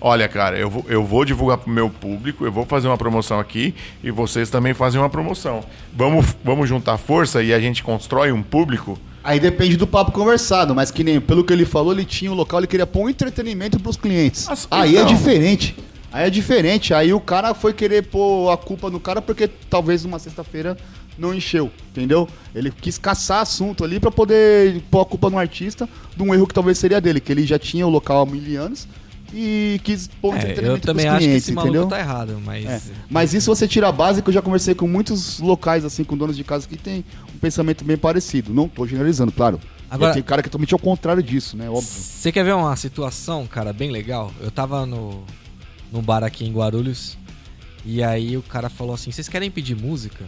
Olha, cara, eu vou, eu vou divulgar pro meu público, eu vou fazer uma promoção aqui e vocês também fazem uma promoção. Vamos, vamos juntar força e a gente constrói um público. Aí depende do papo conversado, mas que nem pelo que ele falou, ele tinha um local, ele queria pôr um entretenimento pros clientes. Mas, Aí é então. diferente. Aí é diferente. Aí o cara foi querer pôr a culpa no cara porque talvez numa sexta-feira não encheu, entendeu? Ele quis caçar assunto ali pra poder pôr a culpa no artista de um erro que talvez seria dele, que ele já tinha o local há mil anos e quis pôr É, eu também acho que esse maluco entendeu? tá errado, mas... É. Mas isso você tira a base, que eu já conversei com muitos locais, assim, com donos de casa que tem um pensamento bem parecido. Não tô generalizando, claro. Agora- tem cara que é totalmente ao contrário disso, né? Óbvio. Você quer ver uma situação, cara, bem legal? Eu tava no, no bar aqui em Guarulhos e aí o cara falou assim: vocês querem pedir música?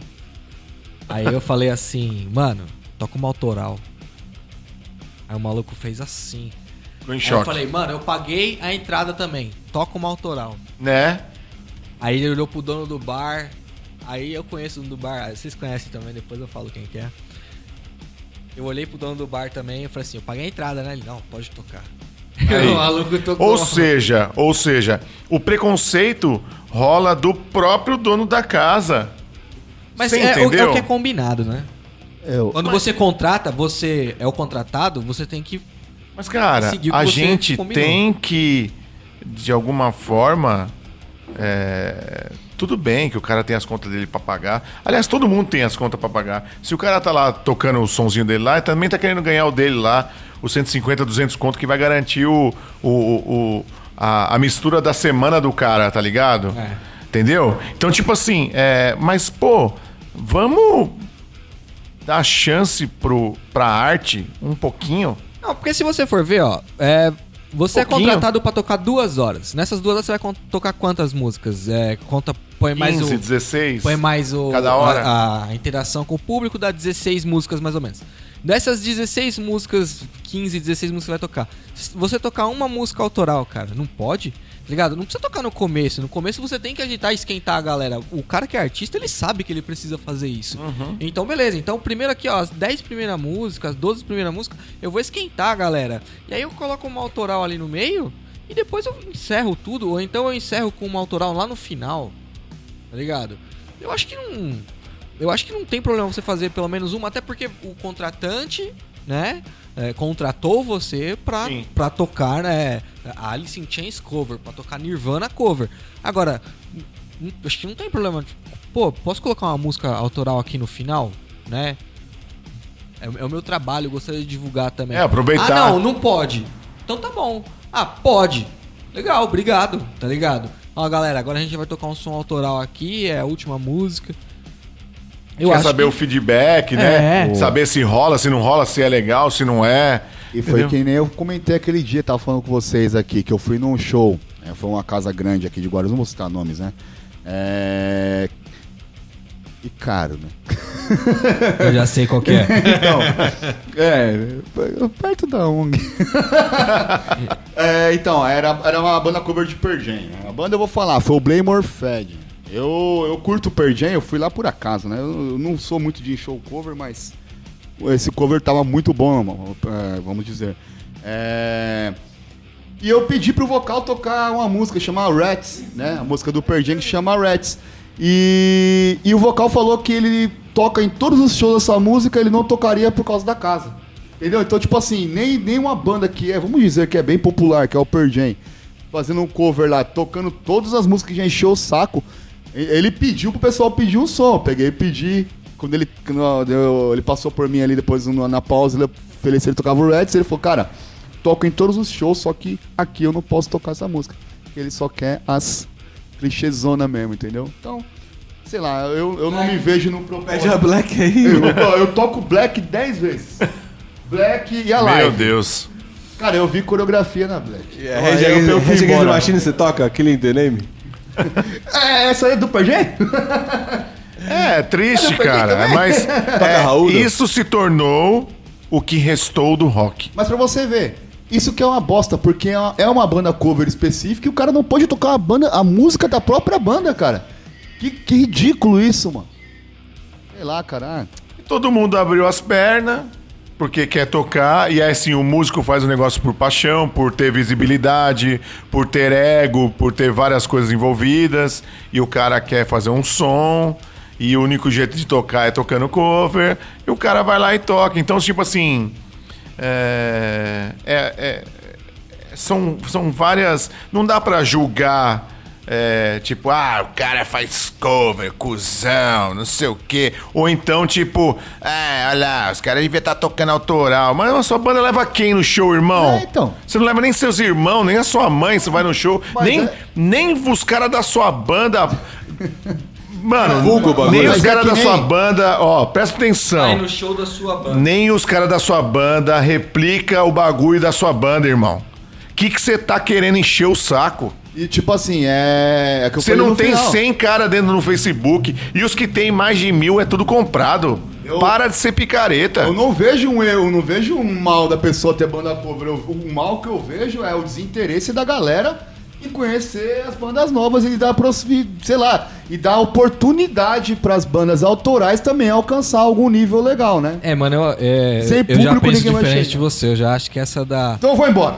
Aí eu *laughs* falei assim, mano, toca uma autoral. Aí o maluco fez assim. Ficou em eu falei, mano, eu paguei a entrada também. Toca uma autoral. Né? Aí ele olhou pro dono do bar. Aí eu conheço o dono do bar. Vocês conhecem também, depois eu falo quem que é. Eu olhei pro dono do bar também e falei assim, eu paguei a entrada, né? Ele, não, pode tocar. *laughs* Ou seja, ou seja, o preconceito rola do próprio dono da casa. Mas Você é, o- é o que é combinado, né? É, eu- Quando você contrata, você é o contratado, você tem que. Mas, cara, Seguir o que a gente combinou. tem que, de alguma forma. é, Tudo bem que o cara tem as contas dele pra pagar. Aliás, todo mundo tem as contas pra pagar. Se o cara tá lá tocando o sonzinho dele lá, ele também tá querendo ganhar o dele lá, os 150, 200 conto que vai garantir o, o, o- a, a mistura da semana do cara, tá ligado? É. Entendeu? Então, tipo assim, é, mas, pô, vamos dar chance pro, pra arte um pouquinho. Não, porque se você for ver, ó, é, você Pouquinho. é contratado pra tocar duas horas. Nessas duas horas você vai con- tocar quantas músicas? É, conta, põe mais 15, o. 16. Põe mais o, Cada hora. A, a interação com o público dá 16 músicas mais ou menos. Dessas 16 músicas, 15, 16 músicas vai tocar. Você tocar uma música autoral, cara, não pode? Tá ligado? Não precisa tocar no começo. No começo você tem que agitar e esquentar a galera. O cara que é artista, ele sabe que ele precisa fazer isso. Uhum. Então, beleza. Então, primeiro aqui, ó, as 10 primeiras músicas, as 12 primeiras músicas, eu vou esquentar a galera. E aí eu coloco uma autoral ali no meio e depois eu encerro tudo. Ou então eu encerro com uma autoral lá no final. Tá ligado? Eu acho que não. Eu acho que não tem problema você fazer pelo menos uma, até porque o contratante, né, é, contratou você pra, Sim. pra tocar, né, Alice in Chains cover, pra tocar Nirvana cover. Agora, acho que não tem problema. tipo, Pô, posso colocar uma música autoral aqui no final, né? É, é o meu trabalho, eu gostaria de divulgar também. É, aproveitar. Ah, não, não pode. Então tá bom. Ah, pode. Legal, obrigado, tá ligado? Ó, galera, agora a gente vai tocar um som autoral aqui, é a última música. Eu Quer saber que- o feedback, né? É. Saber se rola, se não rola, se é legal, se não é. E foi Entendeu? que nem eu comentei aquele dia, tava falando com vocês aqui, que eu fui num show. né, foi uma casa grande aqui de Guarulhos, não vou citar nomes, né? É... E caro, né? *laughs* Eu já sei qual que é. *laughs* Então, é, perto da ONG. *laughs* É, então, era, era uma banda cover de Jam. né? A banda eu vou falar, foi o Blame Fed. Eu, eu curto Pearl Jam, eu fui lá por acaso, né? Eu, eu não sou muito de show cover, mas esse cover tava muito bom, é, vamos dizer. É, E eu pedi pro vocal tocar uma música chamada Rats, né? A música do Pearl Jam que chama Rats. E, e o vocal falou que ele toca em todos os shows dessa música, ele não tocaria por causa da casa. Entendeu? Então, tipo assim, nem, nem uma banda que é, vamos dizer que é bem popular, que é o Pearl Jam, fazendo um cover lá, tocando todas as músicas que já encheu o saco, ele pediu pro pessoal pedir um som. Eu Peguei e pedi. Quando ele, quando eu- ele passou por mim ali depois na pausa, ele ofereceu se ele tocava o Reds, ele falou, cara, toca em todos os shows, só que aqui eu não posso tocar essa música. Ele só quer as clichêzona mesmo, entendeu? Então, sei lá, eu, eu não me vejo no Pede a propósito. Black aí. Eu, eu toco Black 10 vezes. Black e a live. Meu Deus. Cara, eu vi coreografia na Black. É, Aí Rage eu- Against- the. Machine você toca? Killing the Name? É, essa aí é do Pearl Jam? É, triste, perdi cara. também. Mas *laughs* é, não? isso se tornou o que restou do rock. Mas pra você ver, isso que é uma bosta, porque é uma, é uma banda cover específica e o cara não pode tocar a, banda, a música da própria banda, cara. Que, que ridículo isso, mano. Sei lá, cara. ah, Todo mundo abriu as pernas porque quer tocar e assim o músico faz o negócio por paixão, por ter visibilidade, por ter ego, por ter várias coisas envolvidas e o cara quer fazer um som e o único jeito de tocar é tocando cover e o cara vai lá e toca. Então tipo assim é, é- é- são, são várias. Não dá pra julgar. É, tipo, ah, o cara faz cover, cuzão, não sei o quê. Ou então, tipo, ah, olha lá, os caras deviam estar tocando autoral. Mas a sua banda leva quem no show, irmão? É, então. Você não leva nem seus irmãos, nem a sua mãe, você vai no show. Mas Nem, é- nem os caras da sua banda. Mano, Vulgo o bagulho. nem os é caras que da nem- sua banda, ó, presta atenção. Vai no show da sua banda. Nem os caras da sua banda replica o bagulho da sua banda, irmão. O que você tá querendo encher o saco? E tipo assim, é. é que eu Você não tem final. 100 cara dentro no Facebook e os que tem mais de mil é tudo comprado. Eu- Para de ser picareta. Eu não vejo um erro, eu não vejo um mal da pessoa ter banda cover. Eu- O mal que eu vejo é o desinteresse da galera em conhecer as bandas novas e dar, sei lá, e dar oportunidade para as bandas autorais também alcançar algum nível legal, né? É, mano, eu, é, Sem eu já público, penso ninguém vai diferente de você. Eu já acho que essa da. Então eu vou embora.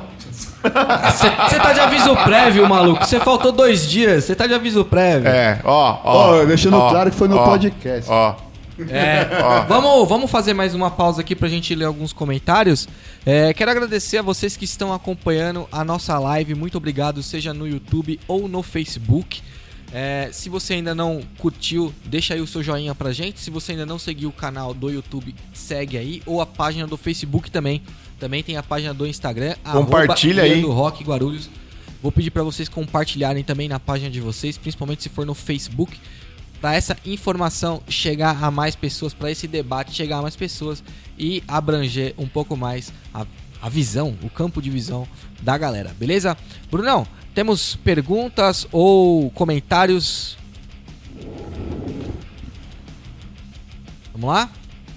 Você tá de aviso prévio, maluco. Você faltou dois dias. Você tá de aviso prévio. É, ó, ó. Ó, deixando ó, claro que foi no ó, podcast. Ó. É. *laughs* Vamos, vamos fazer mais uma pausa aqui pra gente ler alguns comentários. É, quero agradecer a vocês que estão acompanhando a nossa live. Muito obrigado, seja no YouTube ou no Facebook. É, se você ainda não curtiu, deixa aí o seu joinha pra gente. Se você ainda não seguiu o canal do YouTube, segue aí. Ou a página do Facebook também. Também tem a página do Instagram. Compartilha aí. Do Rock Guarulhos. Vou pedir pra vocês compartilharem também na página de vocês, principalmente se for no Facebook, para essa informação chegar a mais pessoas, para esse debate chegar a mais pessoas e abranger um pouco mais a, a visão, o campo de visão da galera, beleza? Brunão, temos perguntas ou comentários? Vamos lá?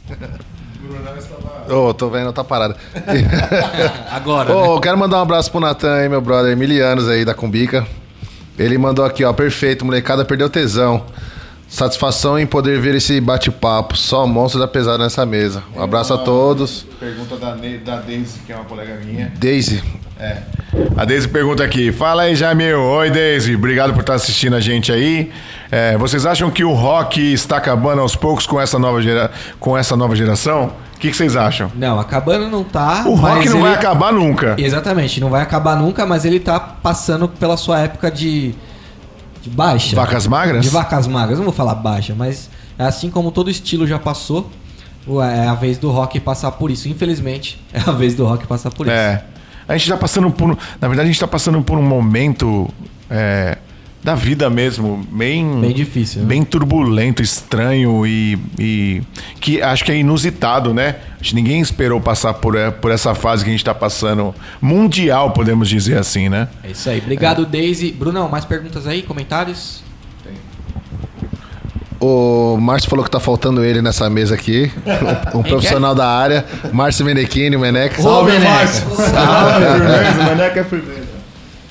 *laughs* Ô, tô vendo, tá parado. *laughs* Agora. Ô, né? eu quero mandar um abraço pro Natan aí, meu brother, milianos aí da Cumbica. Ele mandou aqui, ó, perfeito, molecada perdeu tesão. Satisfação em poder ver esse bate-papo. Só monstro da pesada nessa mesa. Um abraço a todos. Pergunta da, da Daisy, que é uma colega minha. Daisy. É. A Deise pergunta aqui. Fala aí, Jamil. Oi, Deise. Obrigado por estar assistindo a gente aí. É, vocês acham que o rock está acabando aos poucos com essa nova, gera... com essa nova geração? O que, que vocês acham? Não, acabando não tá. O rock não ele- vai acabar nunca. Exatamente, não vai acabar nunca, mas ele tá passando pela sua época de, de baixa. Vacas magras? De vacas magras, não vou falar baixa, mas é assim como todo estilo já passou, é a vez do rock passar por isso. Infelizmente, *laughs* é a vez do rock passar por isso. É. A gente tá passando por. Na verdade, a gente tá passando por um momento é, da vida mesmo, bem. Bem difícil, né? Bem turbulento, estranho e, e. que acho que é inusitado, né? Acho que ninguém esperou passar por, é, por essa fase que a gente tá passando. Mundial, podemos dizer assim, né? É isso aí. Obrigado, Daisy. Brunão, mais perguntas aí? Comentários? O Márcio falou que tá faltando ele nessa mesa aqui. *laughs* Um, um profissional da área. Márcio Menequini, Menex. Salve, Márcio. firmeza, Maneca é firmeza.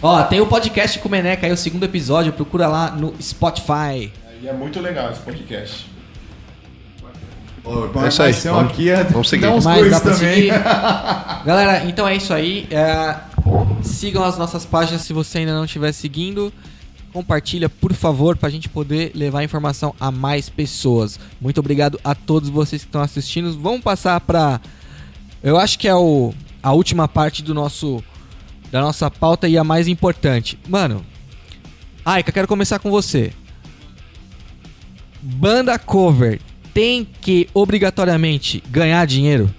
Ó, tem o podcast com o Meneca aí, o segundo episódio. Procura lá no Spotify. E é muito legal esse podcast. É isso aí. Vamos- aqui é... vamos seguir. Uns Mas dá pra também. seguir. *laughs* Galera, então é isso aí. É, sigam as nossas páginas se você ainda não estiver seguindo. Compartilha, por favor, pra gente poder levar informação a mais pessoas. Muito obrigado a todos vocês que estão assistindo. Vamos passar pra. Eu acho que é o, a última parte do nosso da nossa pauta e a mais importante. Mano, Aika, quero começar com você. Banda cover tem que obrigatoriamente ganhar dinheiro?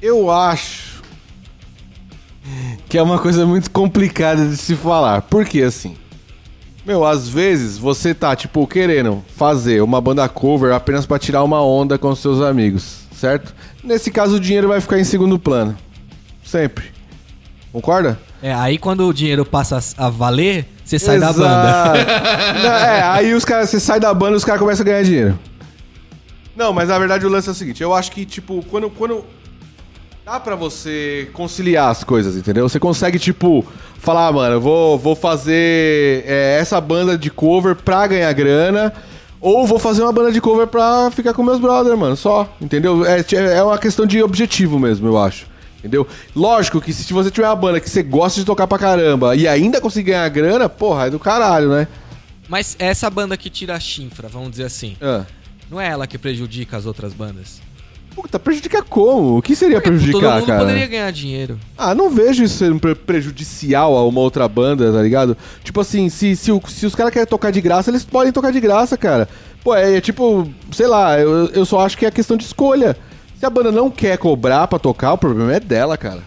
Eu acho que é uma coisa muito complicada de se falar. Porque assim, meu, às vezes você tá, tipo, querendo fazer uma banda cover apenas pra tirar uma onda com seus amigos, certo? Nesse caso, o dinheiro vai ficar em segundo plano. Sempre. Concorda? É, aí quando o dinheiro passa a valer, você sai da Exato. banda. *laughs* Não, é, aí os caras, você sai da banda e os caras começam a ganhar dinheiro. Não, mas na verdade o lance é o seguinte, eu acho que, tipo, quando. quando dá pra você conciliar as coisas, entendeu? Você consegue, tipo, falar, ah, mano, eu vou, vou fazer é, essa banda de cover pra ganhar grana. Ou vou fazer uma banda de cover pra ficar com meus brothers, mano. Só, entendeu? É, é uma questão de objetivo mesmo, eu acho. Entendeu? Lógico que se você tiver uma banda que você gosta de tocar pra caramba e ainda conseguir ganhar grana, porra, é do caralho, né? Mas essa banda que tira a chinfra, vamos dizer assim, Ah. não é ela que prejudica as outras bandas? Puta, prejudica como? O que seria prejudicar, Todo mundo cara? poderia ganhar dinheiro. Ah, não vejo isso sendo pre- prejudicial a uma outra banda, tá ligado? Tipo assim, se, se, o- se os caras querem tocar de graça, eles podem tocar de graça, cara. Pô, é, é tipo, sei lá, eu, eu só acho que é questão de escolha. Se a banda não quer cobrar pra tocar, o problema é dela, cara.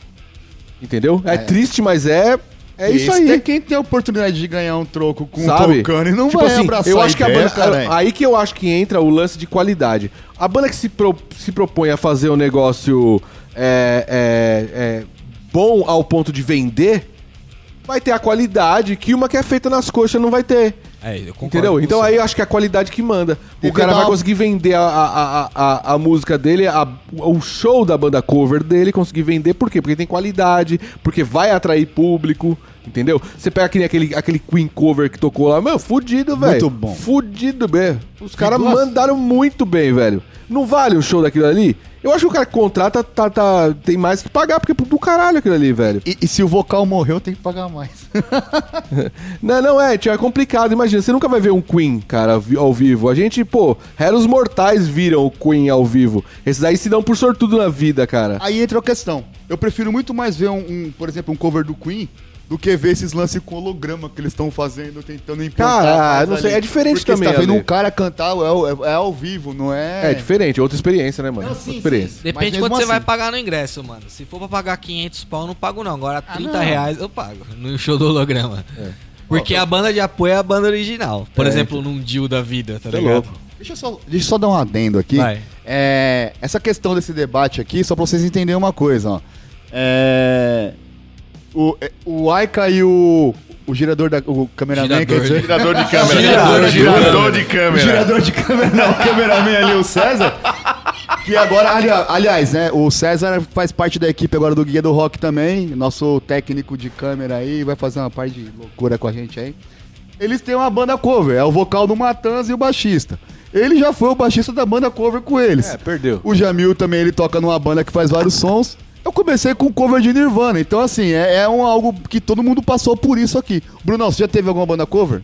Entendeu? É, triste, mas é. É isso aí. Tem quem tem a oportunidade de ganhar um troco com sabe? tocando e não tipo vai assim, abraçar eu acho que a ideia, banda, aí que eu acho que entra o lance de qualidade. A banda que se, pro- se propõe a fazer um negócio é, é, é, bom ao ponto de vender, vai ter a qualidade que uma que é feita nas coxas não vai ter. É, eu concordo Entendeu? Então você. aí eu acho que é a qualidade que manda. O cara vai uma- conseguir vender a, a, a, a, a música dele, a- o show da banda cover dele, conseguir vender, por quê? Porque tem qualidade, porque vai atrair público, entendeu? Você pega aquele, aquele, aquele Queen cover que tocou lá, meu, fudido, velho. Muito bom. Fudido, velho. Os caras mandaram muito bem, velho. Não vale o show daquilo ali? Eu acho que o cara que contrata tá, tá- tem mais que pagar, porque é do caralho aquilo ali, velho. E, e se o vocal morreu, tem que pagar mais. *laughs* Não, não é, tio, é complicado. Imagina, você nunca vai ver um Queen, cara, ao vivo. A gente, pô, Heros Mortais viram o Queen ao vivo. Esses aí se dão por sortudo na vida, cara. Aí entra a questão. Eu prefiro muito mais ver um, um, por exemplo, um cover do Queen do que ver esses lances com holograma que eles estão fazendo, tentando implantar. Cara, não sei, ali. é diferente Porque também, Você tá vendo um cara cantar, é, ao- é ao vivo, não é... É, diferente, é outra experiência, né, mano? Não, sim, outra experiência. sim. Depende quanto mesmo você vai assim- pagar no ingresso, mano. Se for pra pagar 500 pau, eu não pago não. Agora 30 não. reais eu pago no show do holograma. Porque a banda de apoio é a banda original. Por É, exemplo, num Dio da vida, tá Tá ligado? louco. Deixa eu, só, deixa eu só dar um adendo aqui. Vai. É, essa questão desse debate aqui, só pra vocês entenderem uma coisa, ó. É, o, é, o Aika e o, o girador da. O cameraman, Girador, quer dizer. Girador de câmera. Girador de Girador de câmera. girador de câmera, não, o cameraman ali, o César. Que agora, ali- aliás, né? O César faz parte da equipe agora do Guia do Rock também. Nosso técnico de câmera aí, vai fazer uma parte de loucura com a gente aí. Eles têm uma banda cover, é o vocal do Matanz e o baixista. Ele já foi o baixista da banda cover com eles. É, perdeu. O Jamil também, ele toca numa banda que faz vários sons. Eu comecei com cover de Nirvana, então assim, é, é um, algo que todo mundo passou por isso aqui. Brunão, você já teve alguma banda cover?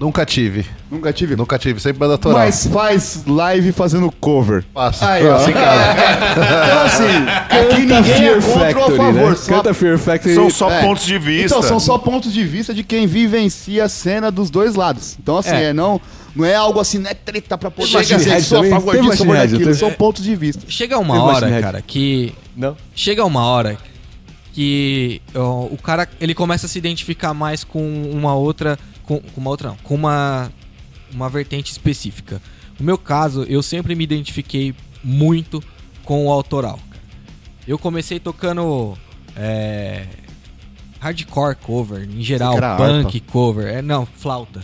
Nunca tive. Nunca tive. Nunca tive, sempre banda autoral. Mas faz live fazendo cover. Faço. Aí, ó. Assim, cara. *laughs* Então, assim, aqui ninguém é contra ou a favor. Só... Canta Fear Factory. São só É. pontos de vista. Então, são só pontos de vista de quem vivencia a cena dos dois lados. Então, assim, É. é, não, não é algo assim, não é treta pra poder Machine dizer que sou a favor disso, Head, daquilo. São pontos de vista. Chega uma Tem hora, cara, que Não. chega uma hora que ó, o cara ele começa a se identificar mais com uma outra com, com uma outra não, com uma uma vertente específica. No meu caso, eu sempre me identifiquei muito com o autoral. Eu comecei tocando é, hardcore cover, em geral, punk cover, é não, flauta.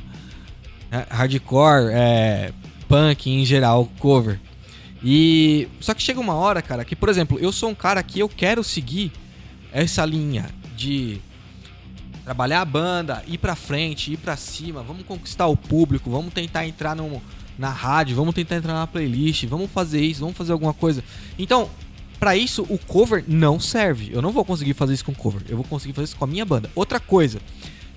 Hardcore, é, punk em geral, cover. E só que chega uma hora, cara, que por exemplo, eu sou um cara que eu quero seguir essa linha de trabalhar a banda, ir pra frente, ir pra cima, vamos conquistar o público, vamos tentar entrar no, na rádio, vamos tentar entrar na playlist, vamos fazer isso, vamos fazer alguma coisa. Então, pra isso o cover não serve. Eu não vou conseguir fazer isso com cover. Eu vou conseguir fazer isso com a minha banda. Outra coisa,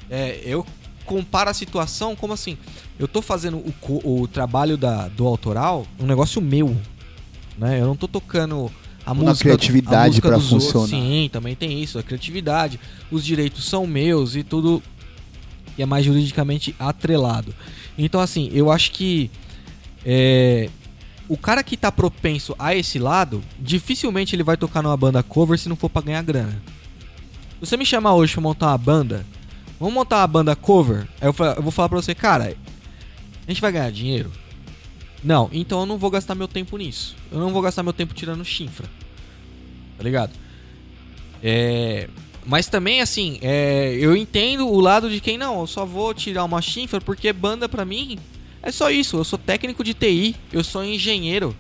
é, eu comparo a situação como assim, eu tô fazendo o, o trabalho da, do autoral, um negócio meu, né? Eu não tô tocando a Uma música, criatividade a música pra dos outros. funcionar. Sim, também tem isso, a criatividade, os direitos são meus e tudo que é mais juridicamente atrelado. Então assim, eu acho que é, o cara que tá propenso a esse lado, dificilmente ele vai tocar numa banda cover se não for pra ganhar grana. Se você me chamar hoje pra montar uma banda, vamos montar uma banda cover, aí eu, eu vou falar pra você, cara, a gente vai ganhar dinheiro? Não, então eu não vou gastar meu tempo nisso. Eu não vou gastar meu tempo tirando chinfra. Tá ligado? É. Mas também, assim, é, eu entendo o lado de quem não, eu só vou tirar uma chinfra porque banda pra mim é só isso. Eu sou técnico de TI, eu sou engenheiro,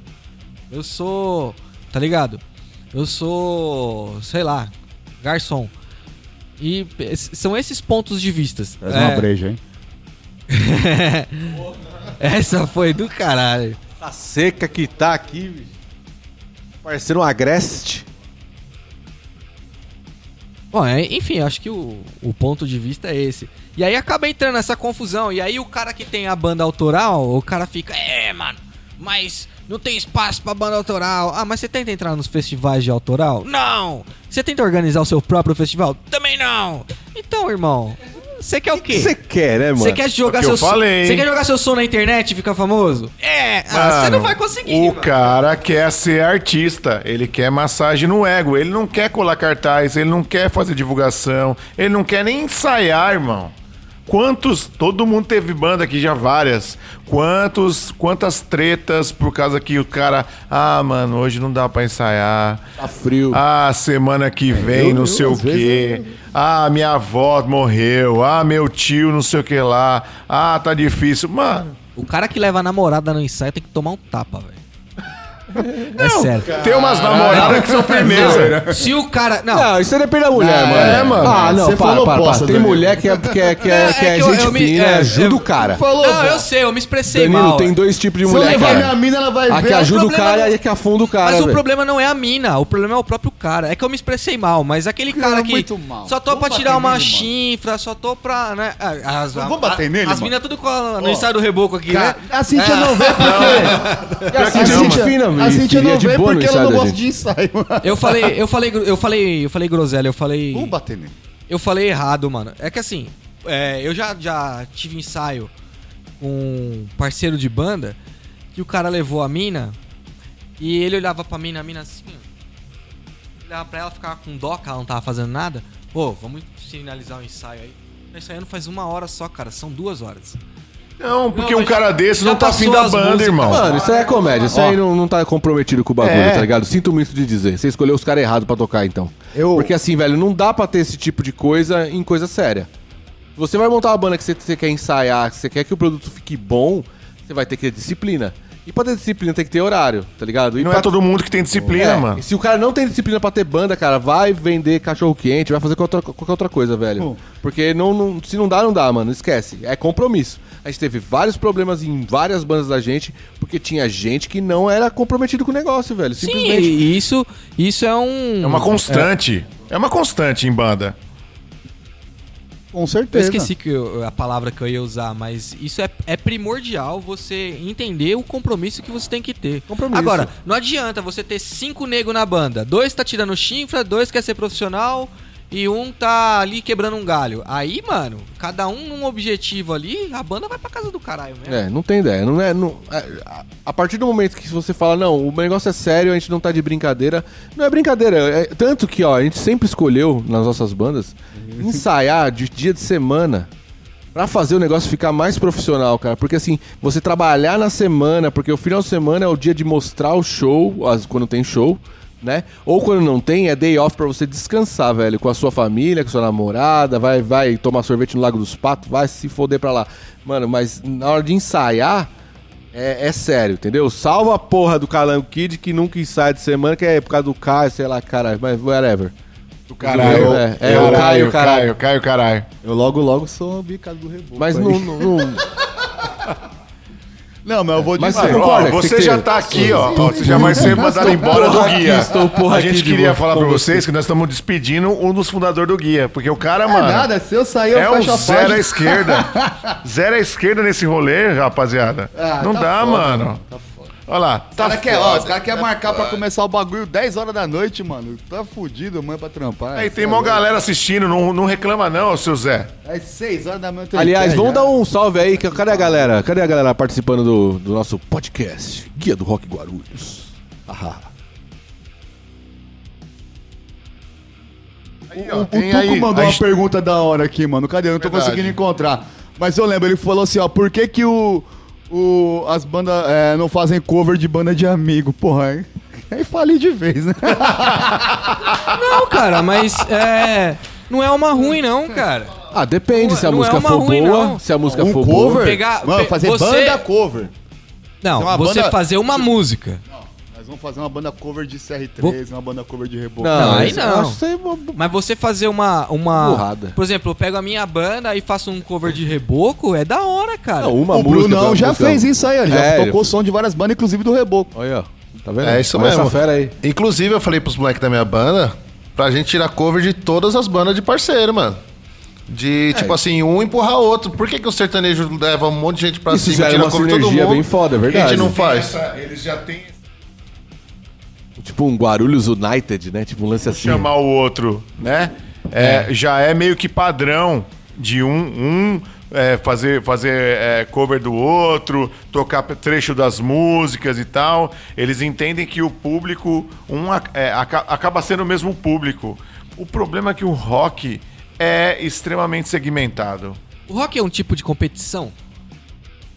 eu sou. Tá ligado? Eu sou. sei lá, garçom. E eh, são esses pontos de vistas. Traz É, uma breja, hein? *laughs* essa foi do caralho. Tá seca que tá aqui, bicho. Parecendo um agreste. Bom, é, enfim, acho que o, o ponto de vista é esse. E aí acaba entrando essa confusão. E aí o cara que tem a banda autoral, o cara fica, é, mano, mas não tem espaço pra banda autoral. Ah, mas você tenta entrar nos festivais de autoral? Não! Você tenta organizar o seu próprio festival? Também não! Então, irmão, você quer o quê? que você quer, né, mano? Você quer jogar É seu eu som- falei. Você quer jogar seu som na internet e ficar famoso? É, ah, você não vai conseguir. O mano. cara quer ser artista, ele quer massagem no ego, ele não quer colar cartaz, ele não quer fazer divulgação, ele não quer nem ensaiar, irmão. Quantos, todo mundo teve banda aqui já várias. Quantos, quantas tretas por causa que o cara, ah, mano, hoje não dá pra ensaiar. Tá frio. Ah, semana que vem, eu- não eu, sei o quê. Ah, minha avó morreu. Ah, meu tio, não sei o que lá. Ah, tá difícil. Mano, O cara que leva a namorada no ensaio tem que tomar um tapa, velho. É sério. tem umas namoradas que são firmeza. Se o cara. Não, Não, isso aí depende da mulher, Não, mano. é, mano. Ah, não, Você para, falou para, para. Tem Danilo. mulher que é, que é, que é, Não, que é é que eu- gente eu me- fina, é, ajuda eu- o cara. Falou, Não, eu sei, eu me expressei Danilo, mal. tem dois tipos de Se eu mulher, levar cara. minha mina, ela vai A que ver. ajuda o cara não- e a que afunda o cara, Mas o velho. problema não é a mina, o problema é o próprio cara. É que eu me expressei mal, mas aquele Cara, que só tô pra tirar uma chifra, só tô pra, né, as, Vamos bater nele, As minas tudo com a, no ensaio do reboco aqui, Cara, né? a Cintia É. não vê porque. *laughs* A Cintia A é gente fina, a Cintia não no porque ela ensaio não gosta de ensaio. Eu falei, eu falei, eu falei, eu falei groselha, eu falei Vamos bater nele. Eu falei errado, mano. É que assim, é, eu já, já tive ensaio com um parceiro de banda que o cara levou a mina e ele olhava pra mina, a mina assim, ó. olhava pra ela, ficava com dó, que ela não tava fazendo nada. Pô, vamos finalizar o ensaio aí. Tá ensaiando faz uma hora só, cara, são duas horas. Não, porque Não, um cara desse não tá afim da banda, músicas. irmão. Mano, isso aí é comédia. Isso aí não, não tá comprometido com o bagulho, É. tá ligado? Sinto muito de dizer. Você escolheu os caras errados pra tocar, então. Eu- Porque assim, velho, não dá pra ter esse tipo de coisa em coisa séria. Se você vai montar uma banda que você, você quer ensaiar, que você quer que o produto fique bom, você vai ter que ter disciplina. E pra ter disciplina tem que ter horário, tá ligado? E Não pra- é todo mundo que tem disciplina, É, mano. e se o cara não tem disciplina pra ter banda, cara, vai vender cachorro quente, vai fazer qualquer outra, qualquer outra coisa, velho. Bom. Porque não, não- se não dá, não dá, mano. Esquece. É compromisso. A gente teve vários problemas em várias bandas da gente, porque tinha gente que não era comprometido com o negócio, velho. Sim, Simplesmente. e isso, isso é um. É uma constante. É uma constante em banda. Com Eu certeza. esqueci que eu- a palavra que eu ia usar, mas isso é, é primordial você entender o compromisso que você tem que ter. Compromisso. Agora, não adianta você ter cinco negros na banda. Dois tá tirando chifra, dois quer ser profissional e um tá ali quebrando um galho. Aí, mano, cada um num objetivo ali, a banda vai pra casa do caralho mesmo. É, não tem ideia. Não é, não, é, a- partir do momento que você fala, não, o negócio é sério, a gente não tá de brincadeira. Não é brincadeira. é- tanto que, ó, a gente sempre escolheu nas nossas bandas ensaiar de dia de semana pra fazer o negócio ficar mais profissional, cara. Porque assim, você trabalhar na semana, porque o final de semana é o dia de mostrar o show, as- quando tem show. Né? Ou quando não tem, é day off pra você descansar, velho, com a sua família, com a sua namorada, vai, vai tomar sorvete no Lago dos Patos, vai se foder pra lá. Mano, mas na hora de ensaiar, é, é sério, entendeu? Salva a porra do Calango Kid que nunca ensaia de semana, que é por causa do Caio, sei lá, caralho, mas whatever. Do caralho. É, é, o Caio, caralho. Caio, Caio, caralho. Eu logo, logo sou bicado do reboco. Mas não. *laughs* não, mas eu vou Mas dizer. você Ó, você já tá aqui, ó. Você já vai ser mandado embora do guia. estou porra A gente queria falar pra você. vocês que nós estamos despedindo um dos fundadores do guia. Porque o cara, É mano. nada, se eu sair, eu É um a zero à esquerda. *laughs* zero à esquerda nesse rolê, rapaziada. Ah, não tá dá, foda, mano. Olha lá. Os Tá caras querem foda. cara quer marcar pra começar o bagulho 10 horas da noite, mano. Tá fudido, mãe, pra trampar. Aí É, tem mó é galera assistindo, não, não reclama não, seu Zé. É 6 horas da manhã. Aliás, vamos dar um salve aí. que- Cadê a galera? Cadê a galera participando do, do nosso podcast? Guia do Rock Guarulhos. Ahá. Aí, O, ó, o tem Tuco aí, mandou uma gente- pergunta da hora aqui, mano. Cadê? Eu não tô Verdade. conseguindo encontrar. Mas eu lembro, ele falou assim, ó, por que que o, o, as bandas é, não fazem cover de banda de amigo? Porra, aí, aí falei de vez, né? *laughs* Não, cara, mas é. Não é uma ruim, não, cara. Ah, depende se a não é música uma for ruim, boa. não. Se a música Um for cover? boa. Pegar- Mano, fazer você- banda cover. Não, uma você banda- fazer uma música. Vamos fazer uma banda cover de CR3, Vou- uma banda cover de Reboco. Não, aí não. eu uma- Mas você fazer uma. uma Burrada. Por exemplo, eu pego a minha banda e faço um cover de reboco, é da hora, cara. Não, uma o música. Brunão uma já música- fez isso aí, ele já É, tocou ele- som de várias bandas, inclusive do Reboco. Olha, ó. Tá vendo? É isso Olha mesmo. Essa fera aí. Inclusive, eu falei pros moleques da minha banda pra gente tirar cover de todas as bandas de parceiro, mano. De, tipo assim, um empurrar o outro. Por que, que o sertanejo leva um monte de gente pra Isso cima é tira uma cover de todo mundo? bem foda, é e A verdade. gente não faz. Eles já têm Tipo um Guarulhos United, né? Tipo um lance assim. chamar o outro, né? É, Já é meio que padrão de um, um é, fazer, fazer é, cover do outro, tocar trecho das músicas e tal. Eles entendem que o público um, é, aca- acaba sendo o mesmo público. O problema é que o rock é extremamente segmentado. O rock é um tipo de competição?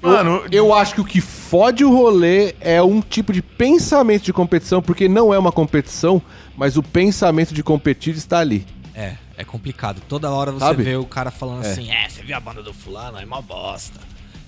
Mano, Eu acho que o que fode o rolê é um tipo de pensamento de competição, porque não é uma competição, mas o pensamento de competir está ali. É, é complicado. Toda hora você Sabe? vê o cara falando assim, é, você viu a banda do fulano, é mó bosta.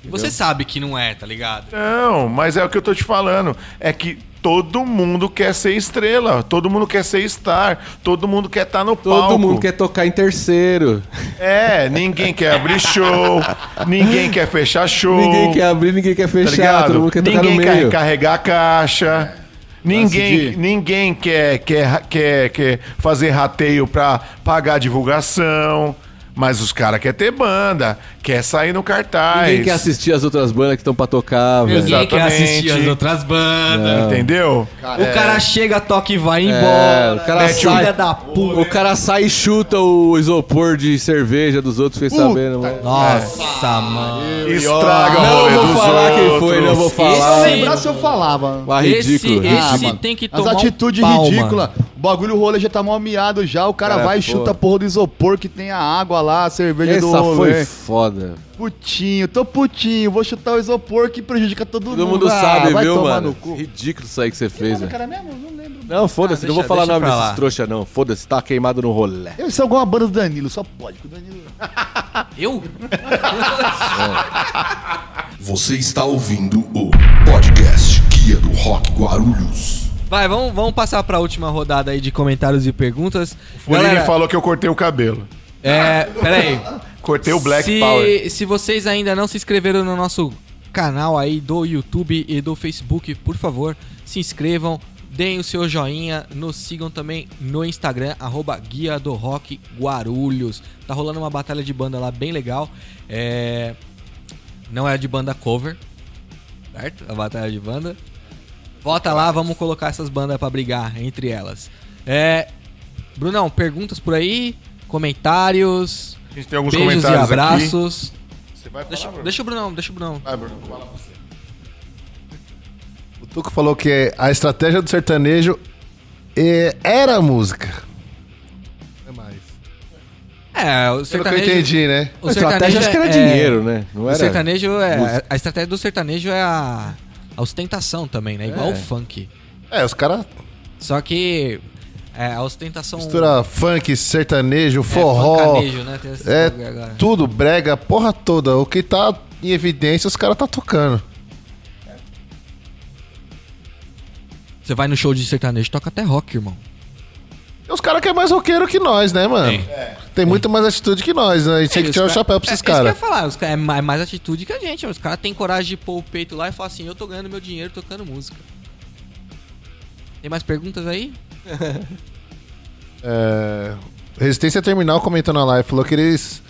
E você sabe que não é, tá ligado? Não, mas é o que eu tô te falando. É que todo mundo quer ser estrela, todo mundo quer ser star, todo mundo quer estar no Todo palco. mundo quer tocar em terceiro. É, ninguém quer abrir show, ninguém quer fechar show. Ninguém quer abrir, ninguém quer tá fechar, ligado? todo mundo quer tocar no ninguém quer meio. carregar a caixa. Ninguém, de- ninguém quer, quer, quer, quer fazer rateio pra pagar a divulgação. Mas os caras querem ter banda, quer sair no cartaz. Ninguém quer assistir as outras bandas que estão pra tocar, velho. Ninguém quer assistir as outras bandas. Entendeu? O cara chega, toca e vai É, embora. o cara Mete um sai- filha da puta. O cara sai e chuta o isopor de cerveja dos outros, fiquei sabendo, mano. Nossa, mano. Estraga o Não vou falar quem foi, não vou Se falar. Esse- lembrar se eu falava. Ah, ridículo. Esse- ridículo. esse- tem que As tomar um atitudes pau, ridículas. O bagulho, o rolê já tá mal miado já. O cara, Cara, vai e chuta a porra do isopor que tem a água lá, a cerveja do Essa foi foda. Putinho, tô putinho. Vou chutar o isopor que prejudica todo, Todo mundo Ah, sabe, vai viu, tomar mano? no cu. Ridículo isso aí que você fez, Mano, velho. cara mesmo, não lembro. Não, foda-se, Ah, não vou falar nome desses trouxa, não. Foda-se, tá queimado no rolê. Deve ser alguma banda do Danilo, só pode. que o Danilo... *laughs* Eu? Você está ouvindo o podcast Guia do Rock Guarulhos. Vai, vamos, vamos passar pra última rodada aí de comentários e perguntas. Fulinho falou que eu cortei o cabelo. é, peraí. Cortei o Black se, Power. Se vocês ainda não se inscreveram no nosso canal aí do YouTube e do Facebook, por favor, se inscrevam, deem o seu joinha, nos sigam também no Instagram, arroba Guia do Rock Guarulhos. Tá rolando uma batalha de banda lá bem legal. É... Não é de banda cover, certo? A batalha de banda. Vota lá, vamos colocar essas bandas pra brigar entre elas. É... Brunão, perguntas por aí? Comentários? A gente tem alguns beijos e comentários aqui. abraços. Você vai Deixa, falar, Bruno? deixa o Brunão, deixa o Brunão. Vai, Bruno, fala você. O Tuco falou que a estratégia do sertanejo é- era a música. É mais. É, o Pelo que eu sertanejo... entendi, né? O a estratégia acho que era é- dinheiro, né? Não O era sertanejo é. música. A estratégia do sertanejo é a, a ostentação também, né? Igual É. o funk. É, os caras Só que é, a ostentação. misturam funk, sertanejo, é, forró. né? É bagulho agora. tudo, brega, porra toda. O que tá em evidência, os caras tá tocando. Você vai no show de sertanejo, toca até rock, irmão. Os caras que é mais roqueiro que nós, né, mano? Tem, muito mais atitude que nós, né? A gente tem É, que os tirar o chapéu pra esses é, isso que eu ia caras. falar, os ca- é mais, mais atitude que a gente. Os caras têm coragem de pôr o peito lá e falar assim: eu tô ganhando meu dinheiro tocando música. Tem mais perguntas aí? *laughs* É, Resistência Terminal comentou na live, falou que eles,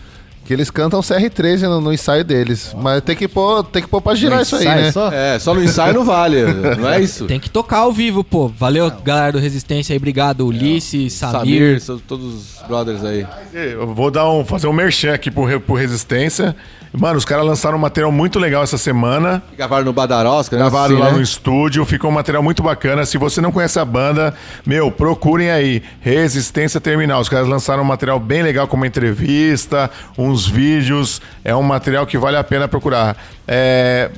que eles cantam CR13 no, no ensaio deles. Mas tem que pôr, tem que pôr pra girar isso aí, né? só? É, só no ensaio não vale, não é isso? Tem que tocar ao vivo, pô. Valeu, galera do Resistência aí. Obrigado, Ulisses, Samir. Samir, são todos os brothers aí. Eu vou dar um, fazer um merchan aqui pro, Re- pro Resistência. Mano, os caras lançaram um material muito legal essa semana. Gravaram no Badarosca, né? Gravaram Assim, lá né? no estúdio, ficou um material muito bacana. Se você não conhece a banda, meu, procurem aí. Resistência Terminal. Os caras lançaram um material bem legal, como uma entrevista, uns vídeos. É um material que vale a pena procurar. É,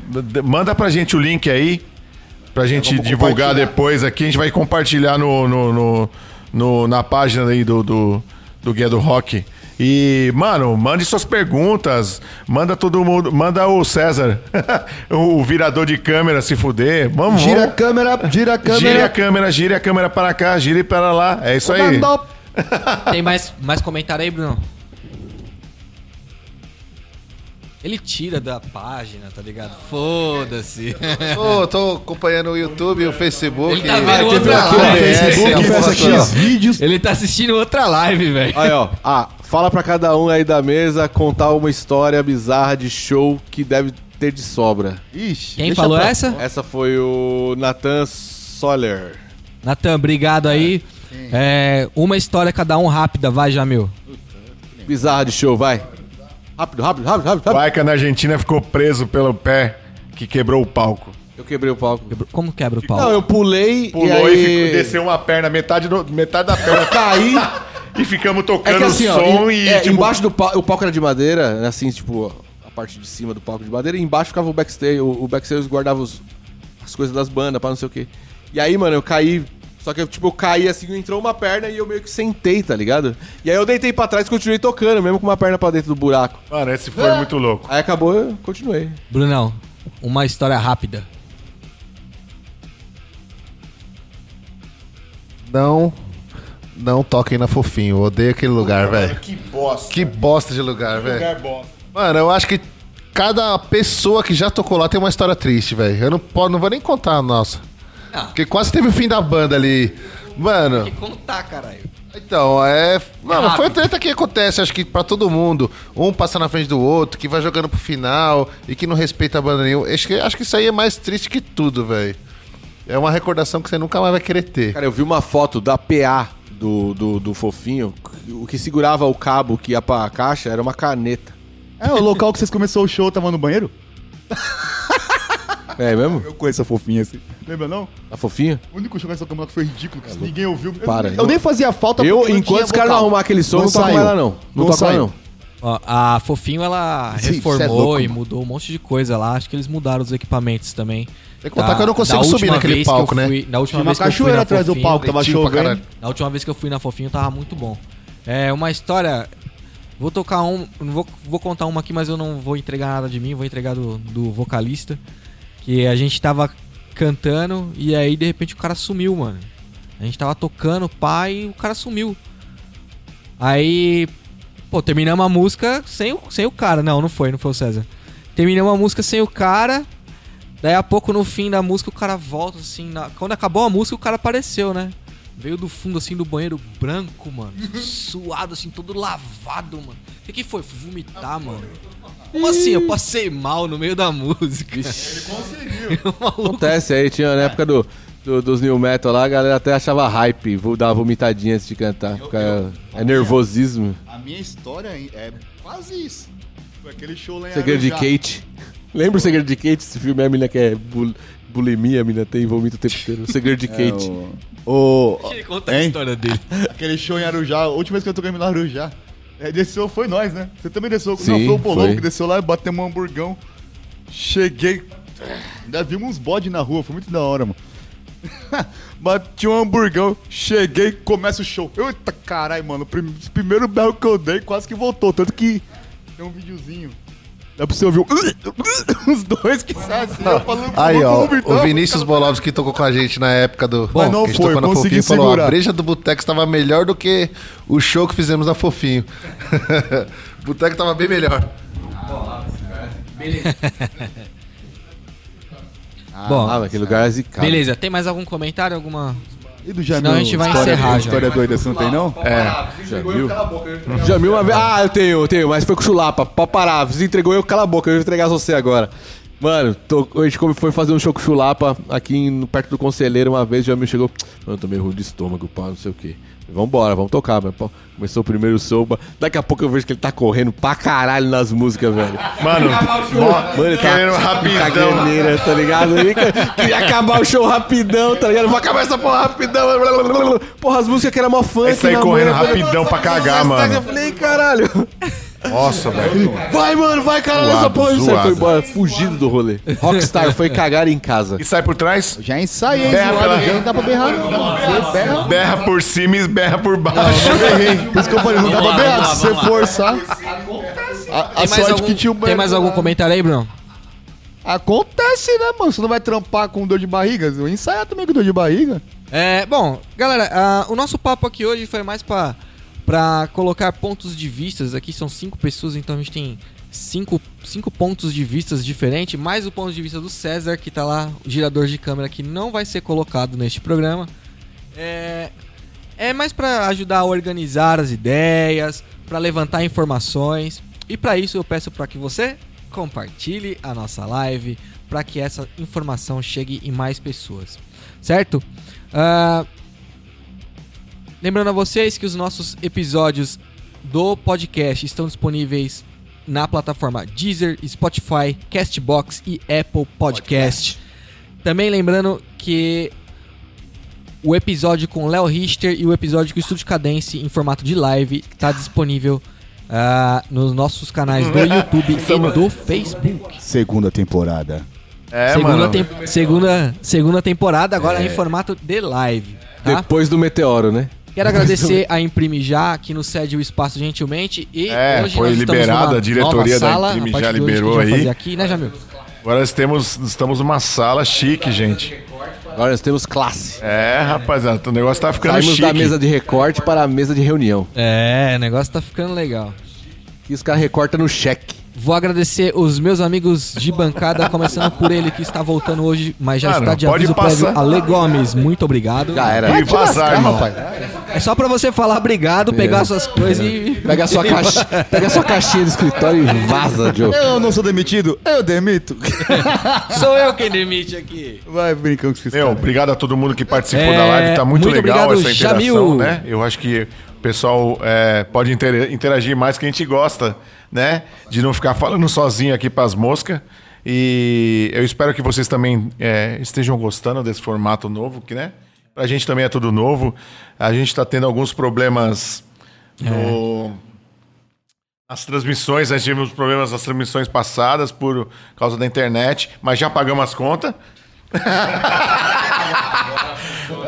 manda pra gente o link aí, pra gente divulgar depois aqui. A gente vai compartilhar no, no- no- no- na página aí do, do, do Guia do Rock. E, mano, mande suas perguntas. Manda todo mundo. Manda o César, *laughs* o virador de câmera, se fuder. Vamos, Gira a vamos. câmera, gira a câmera. Gire a câmera, gire a câmera para cá, gire para lá. É isso aí. *laughs* Tem mais, mais comentário aí, Bruno? Ele tira da página, tá ligado? Foda-se. Tô, tô acompanhando o YouTube e o Facebook. Ele tá vendo outra live. A vídeos. Ele tá assistindo outra live, velho. Aí, ó. Ah, fala pra cada um aí da mesa contar uma história bizarra de show que deve ter de sobra. Ixi, Quem falou pra- essa? Essa foi o Nathan Soller. Natan, obrigado aí. É, uma história cada um rápida, vai, Jamil. Bizarra de show, vai. Rápido, rápido, rápido, rápido. rápido. Na Argentina ficou preso pelo pé que quebrou o palco. Eu quebrei o palco. Como quebra o pau? Não, eu pulei Pulou e e, aí... ficou- desceu uma perna, metade, do- metade da perna. *laughs* Caí. *laughs* e ficamos É tocando que assim, ó, som em- e. é, tipo, embaixo do palco, o palco era de madeira, né, assim, tipo, a parte de cima do palco de madeira, e embaixo ficava o backstage, o, o backstage guardava os- as coisas das bandas, pra não sei o quê. E aí, mano, eu caí, só que eu, tipo, eu caí assim, entrou uma perna e eu meio que sentei, tá ligado? E aí eu deitei pra trás e continuei tocando, mesmo com uma perna pra dentro do buraco. Mano, esse foi muito louco. Aí acabou, eu continuei. Brunão, uma história rápida. Não, não toquem na Fofinho. Eu odeio aquele lugar, velho. Que bosta. Que bosta de lugar, velho. lugar bosta. Mano, eu acho que cada pessoa que já tocou lá tem uma história triste, velho. Eu não, po- não vou nem contar a nossa. Ah. Porque quase teve o fim da banda ali. Mano, contar, caralho. então, é. Mano, foi treta que acontece, acho que pra todo mundo. Um passa na frente do outro, que vai jogando pro final e que não respeita a banda nenhuma. Acho que, acho que isso aí é mais triste que tudo, velho. É uma recordação que você nunca mais vai querer ter. Cara, eu vi uma foto da PA do, do, do fofinho, o que segurava o cabo que ia pra caixa era uma caneta. É, o local que vocês começou o show tava no banheiro? É mesmo? Eu conheço a fofinha assim. Lembra não? A fofinha? O único show que essa campeonato foi ridículo, que ninguém ouviu. Eu- Para, eu, eu- nem fazia falta Eu, enquanto os caras não arrumar aquele som, não, Não toco lá não. Não Não toco saiu. não. Ó, a Fofinho, ela Sim, cê é reformou louco, e mudou um monte de coisa lá. Acho que eles mudaram os equipamentos também. Tem que contar que eu não consigo da subir naquele palco, né? fui- Na última Tinha uma vez que eu fui cachoeira na atrás do Fofinho- palco, tava chovendo. caralho. Na última vez que eu fui na Fofinho tava muito bom. É uma história. Vou tocar um. Vou, vou contar uma aqui, mas eu não vou entregar nada de mim, vou entregar do, do vocalista. Que a gente tava cantando e aí de repente o cara sumiu, mano. A gente tava tocando, pai, e o cara sumiu. Aí. Pô, terminamos a música sem o, sem o cara. Não, não foi, não foi o César. Terminamos a música sem o cara. Daí a pouco no fim da música o cara volta assim. na- Quando acabou a música, o cara apareceu, né? Veio do fundo assim do banheiro branco, mano. *laughs* Suado, assim, todo lavado, mano. O que, que foi? Fui vomitar, mano. *laughs* Como assim? Eu passei mal no meio da música. *laughs* Acontece aí, tinha na época do, do- dos New Metal lá, a galera até achava hype, vou dar uma vomitadinha antes de cantar. Fica- é nervosismo. A minha história é quase isso. Foi aquele show lá em Segredo de Arujá. Kate. Lembra o Segredo de Kate? Esse filme é a menina que é bul bulimia, a menina tem vomita o tempo inteiro. O Segredo de É, Kate. o... o- Ele conta a Hein? história dele. *laughs* Aquele show em Arujá, a última vez que eu toquei no Arujá. É, desceu foi nós, né? Você também desceu. Sim, não, foi o Bolão foi. que desceu lá e batemos um hamburgão. Cheguei. Ainda vimos uns bodes na rua, foi muito da hora, mano. *laughs* Bati um hamburgão, cheguei, começa o show. Eita caralho, mano. primeiro berro que eu dei quase que voltou. Tanto que tem um videozinho. Dá pra você ouvir *laughs* o- os dois que saem assim, falando Aí, ó, o Vinícius cara. Bolovski que tocou com a gente na época do. Mas não que a gente foi, tocou na consegui Fofinho, falou: segurar. a breja do Boteco estava melhor do que o show que fizemos na Fofinho. o *laughs* Boteco estava bem melhor. Bom, Ah, aquele lugar é zicado. beleza. Tem mais algum comentário? Alguma. E do Jamil? Senão a gente vai história, encerrar já. História doida, você não tem não? Jamil? Jamil uma vez. Ah, eu tenho, eu tenho, mas foi com chulapa. Pode parar. Você entregou eu, cala a boca, eu vou entregar você agora. Mano, tô, a gente como foi fazer um show com chulapa aqui em- perto do conselheiro uma vez, o Jamil chegou. Mano, eu tô meio ruim de estômago, pá, não sei o quê. Vambora, vamos tocar, mas pô, começou o primeiro mas Daqui a pouco eu vejo que ele tá correndo pra caralho nas músicas, velho. Mano, Mano, ele tá querendo rapidão. caganeira, tá ligado? Ele quer- queria acabar o show rapidão, tá ligado? Vou acabar essa porra rapidão. Porra, as músicas que era mó funk. Aí saí na correndo mãe, eu falei, rapidão pra cagar, Eu mano. falei, caralho. Nossa, velho. Vai, mano, vai, caralho, Zoado, essa porra. Isso aí zoado. foi embora, fugido do rolê. Rockstar foi cagar em casa. E sai por trás, Já ensaiei, Berra zoado, pela- já não dá pra berrar não. Você berra. berra por cima e berra por baixo. Eu errei. Por isso que eu falei, não dá Vamos pra lá, berrar. vamos Se você vamos forçar. A, a Tem mais, sorte algum, que tinha o tem mais algum comentário aí, Bruno? Acontece, né, mano? Você não vai trampar com dor de barriga? Eu vou ensaiar também com dor de barriga. É, bom, galera, ah, o nosso papo aqui hoje foi mais pra, pra colocar pontos de vistas. Aqui são cinco pessoas, então a gente tem cinco, cinco pontos de vistas diferentes, mais o ponto de vista do César, que tá lá, o girador de câmera, que não vai ser colocado neste programa. É, é mais pra ajudar a organizar as ideias, pra levantar informações. E pra isso eu peço pra que você compartilhe a nossa live, pra que essa informação chegue em mais pessoas. Certo? Ah, lembrando a vocês que os nossos episódios do podcast estão disponíveis na plataforma Deezer, Spotify, Castbox e Apple Podcast. Também lembrando que o episódio com Léo Richter e o episódio com o Estúdio Cadence em formato de live está disponível ah, nos nossos canais do *laughs* YouTube e do Facebook. Segunda temporada. É, segunda, mano. tem- segunda, segunda temporada, agora em formato de live. Tá? Depois do meteoro, né? Quero agradecer a Imprime Já, que nos cede o espaço gentilmente. E É, hoje foi liberada, a diretoria da sala, Imprime já liberou aí. fazer aqui, né, Jamil? Agora nós temos, estamos numa sala chique, gente. Agora nós temos classe. É, rapaziada, o negócio tá ficando Saímos chique. da mesa de recorte para a mesa de reunião. É, o negócio tá ficando legal. Que os caras recortam no cheque. Vou agradecer os meus amigos de bancada, começando por ele que está voltando hoje, mas já Mano, está de aviso prévio. Ale Gomes, muito obrigado. Já era. E vazar, irmão. É só pra você falar obrigado, pegar suas coisas e. Pega a sua, caixa, pega a sua caixinha do escritório e vaza, Joe. Eu não sou demitido? Eu demito. *laughs* Sou eu quem demite aqui. Vai brincando com esses Meu, caras. obrigado a todo mundo que participou É, da live. Tá muito, muito legal obrigado, essa interação, Jamil. né? Eu acho que o pessoal é, pode inter- interagir mais que a gente gosta, né? De não ficar falando sozinho aqui pras moscas. E eu espero que vocês também é, estejam gostando desse formato novo, que, né? Pra gente também é tudo novo. A gente tá tendo alguns problemas no... As transmissões, nós tivemos problemas nas transmissões passadas por causa da internet, mas já pagamos as contas. *laughs*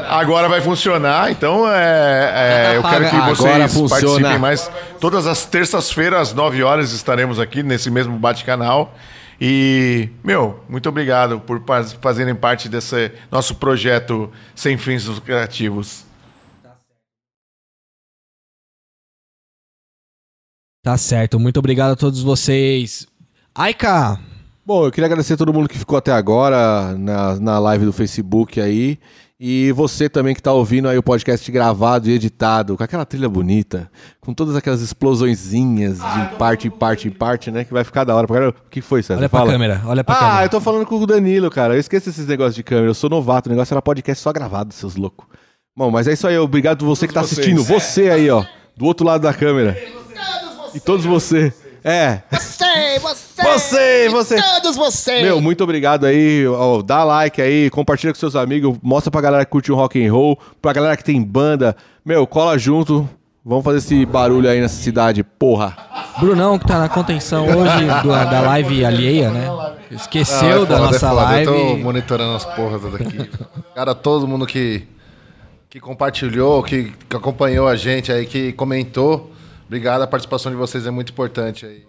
Agora vai funcionar, então é, é, eu quero que Agora vocês funciona. participem mais. Todas as terças-feiras, às 9 horas, estaremos aqui nesse mesmo bate-canal. E, meu, muito obrigado por faz- fazerem parte desse nosso projeto sem fins lucrativos. Tá certo, muito obrigado a todos vocês. Aika, Bom, eu queria agradecer a todo mundo que ficou até agora na, na live do Facebook aí. E você também que tá ouvindo aí o podcast gravado e editado, com aquela trilha bonita, com todas aquelas explosõezinhas de parte em parte em parte, né? Que vai ficar da hora. O que foi, César? Olha pra Fala. câmera, olha pra Ah, câmera. eu tô falando com o Danilo, cara. Eu esqueço esses negócios de câmera. Eu sou novato. O negócio era podcast só gravado, seus loucos. Bom, mas é isso aí. Obrigado você que tá assistindo. Você aí, ó. Do outro lado da câmera. E todos você. É. Você, você, Você, você. todos vocês. Meu, muito obrigado aí. Ó, dá like aí, compartilha com seus amigos, mostra pra galera que curte um rock and roll, pra galera que tem banda. Meu, cola junto. Vamos fazer esse barulho aí nessa cidade, porra. Brunão, que tá na contenção hoje *laughs* do- da live alheia, né? Esqueceu Ah, é da nossa é foda. live. Eu tô monitorando as porras daqui. Cara, todo mundo que, que compartilhou, que, que acompanhou a gente aí, que comentou. Obrigado, a participação de vocês é muito importante aí.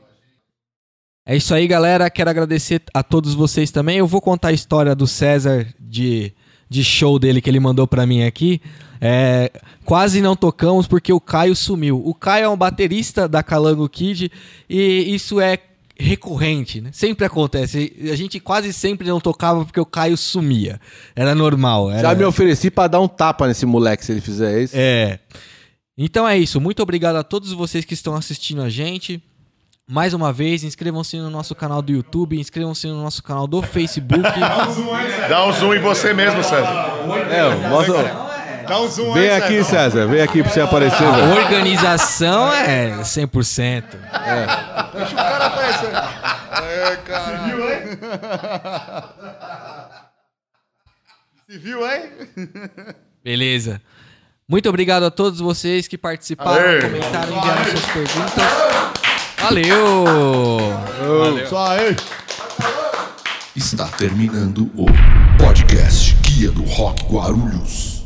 É isso aí, galera. Quero agradecer a todos vocês também. Eu vou contar a história do César de, de show dele que ele mandou pra mim aqui. É, quase não tocamos porque o Caio sumiu. O Caio é um baterista da Calango Kid e isso é recorrente, né? Sempre acontece. A gente quase sempre não tocava porque o Caio sumia. Era normal. Era... Já me ofereci pra dar um tapa nesse moleque se ele fizer isso. É. Então é isso. Muito obrigado a todos vocês que estão assistindo a gente. Mais uma vez, inscrevam-se no nosso canal do YouTube, inscrevam-se no nosso canal do Facebook. *laughs* Dá um zoom em você mesmo, César. É, mostra. Dá um zoom Vem aqui, César. Vem aqui pra você aparecer, A velho. organização é 100%. Deixa o cara aparecer. É, cara. Você viu, hein? Você viu, hein? Beleza. Muito obrigado a todos vocês que participaram, Aê. comentaram, enviaram suas perguntas. Valeu! Só aí. Está terminando o podcast Guia do Rock Guarulhos.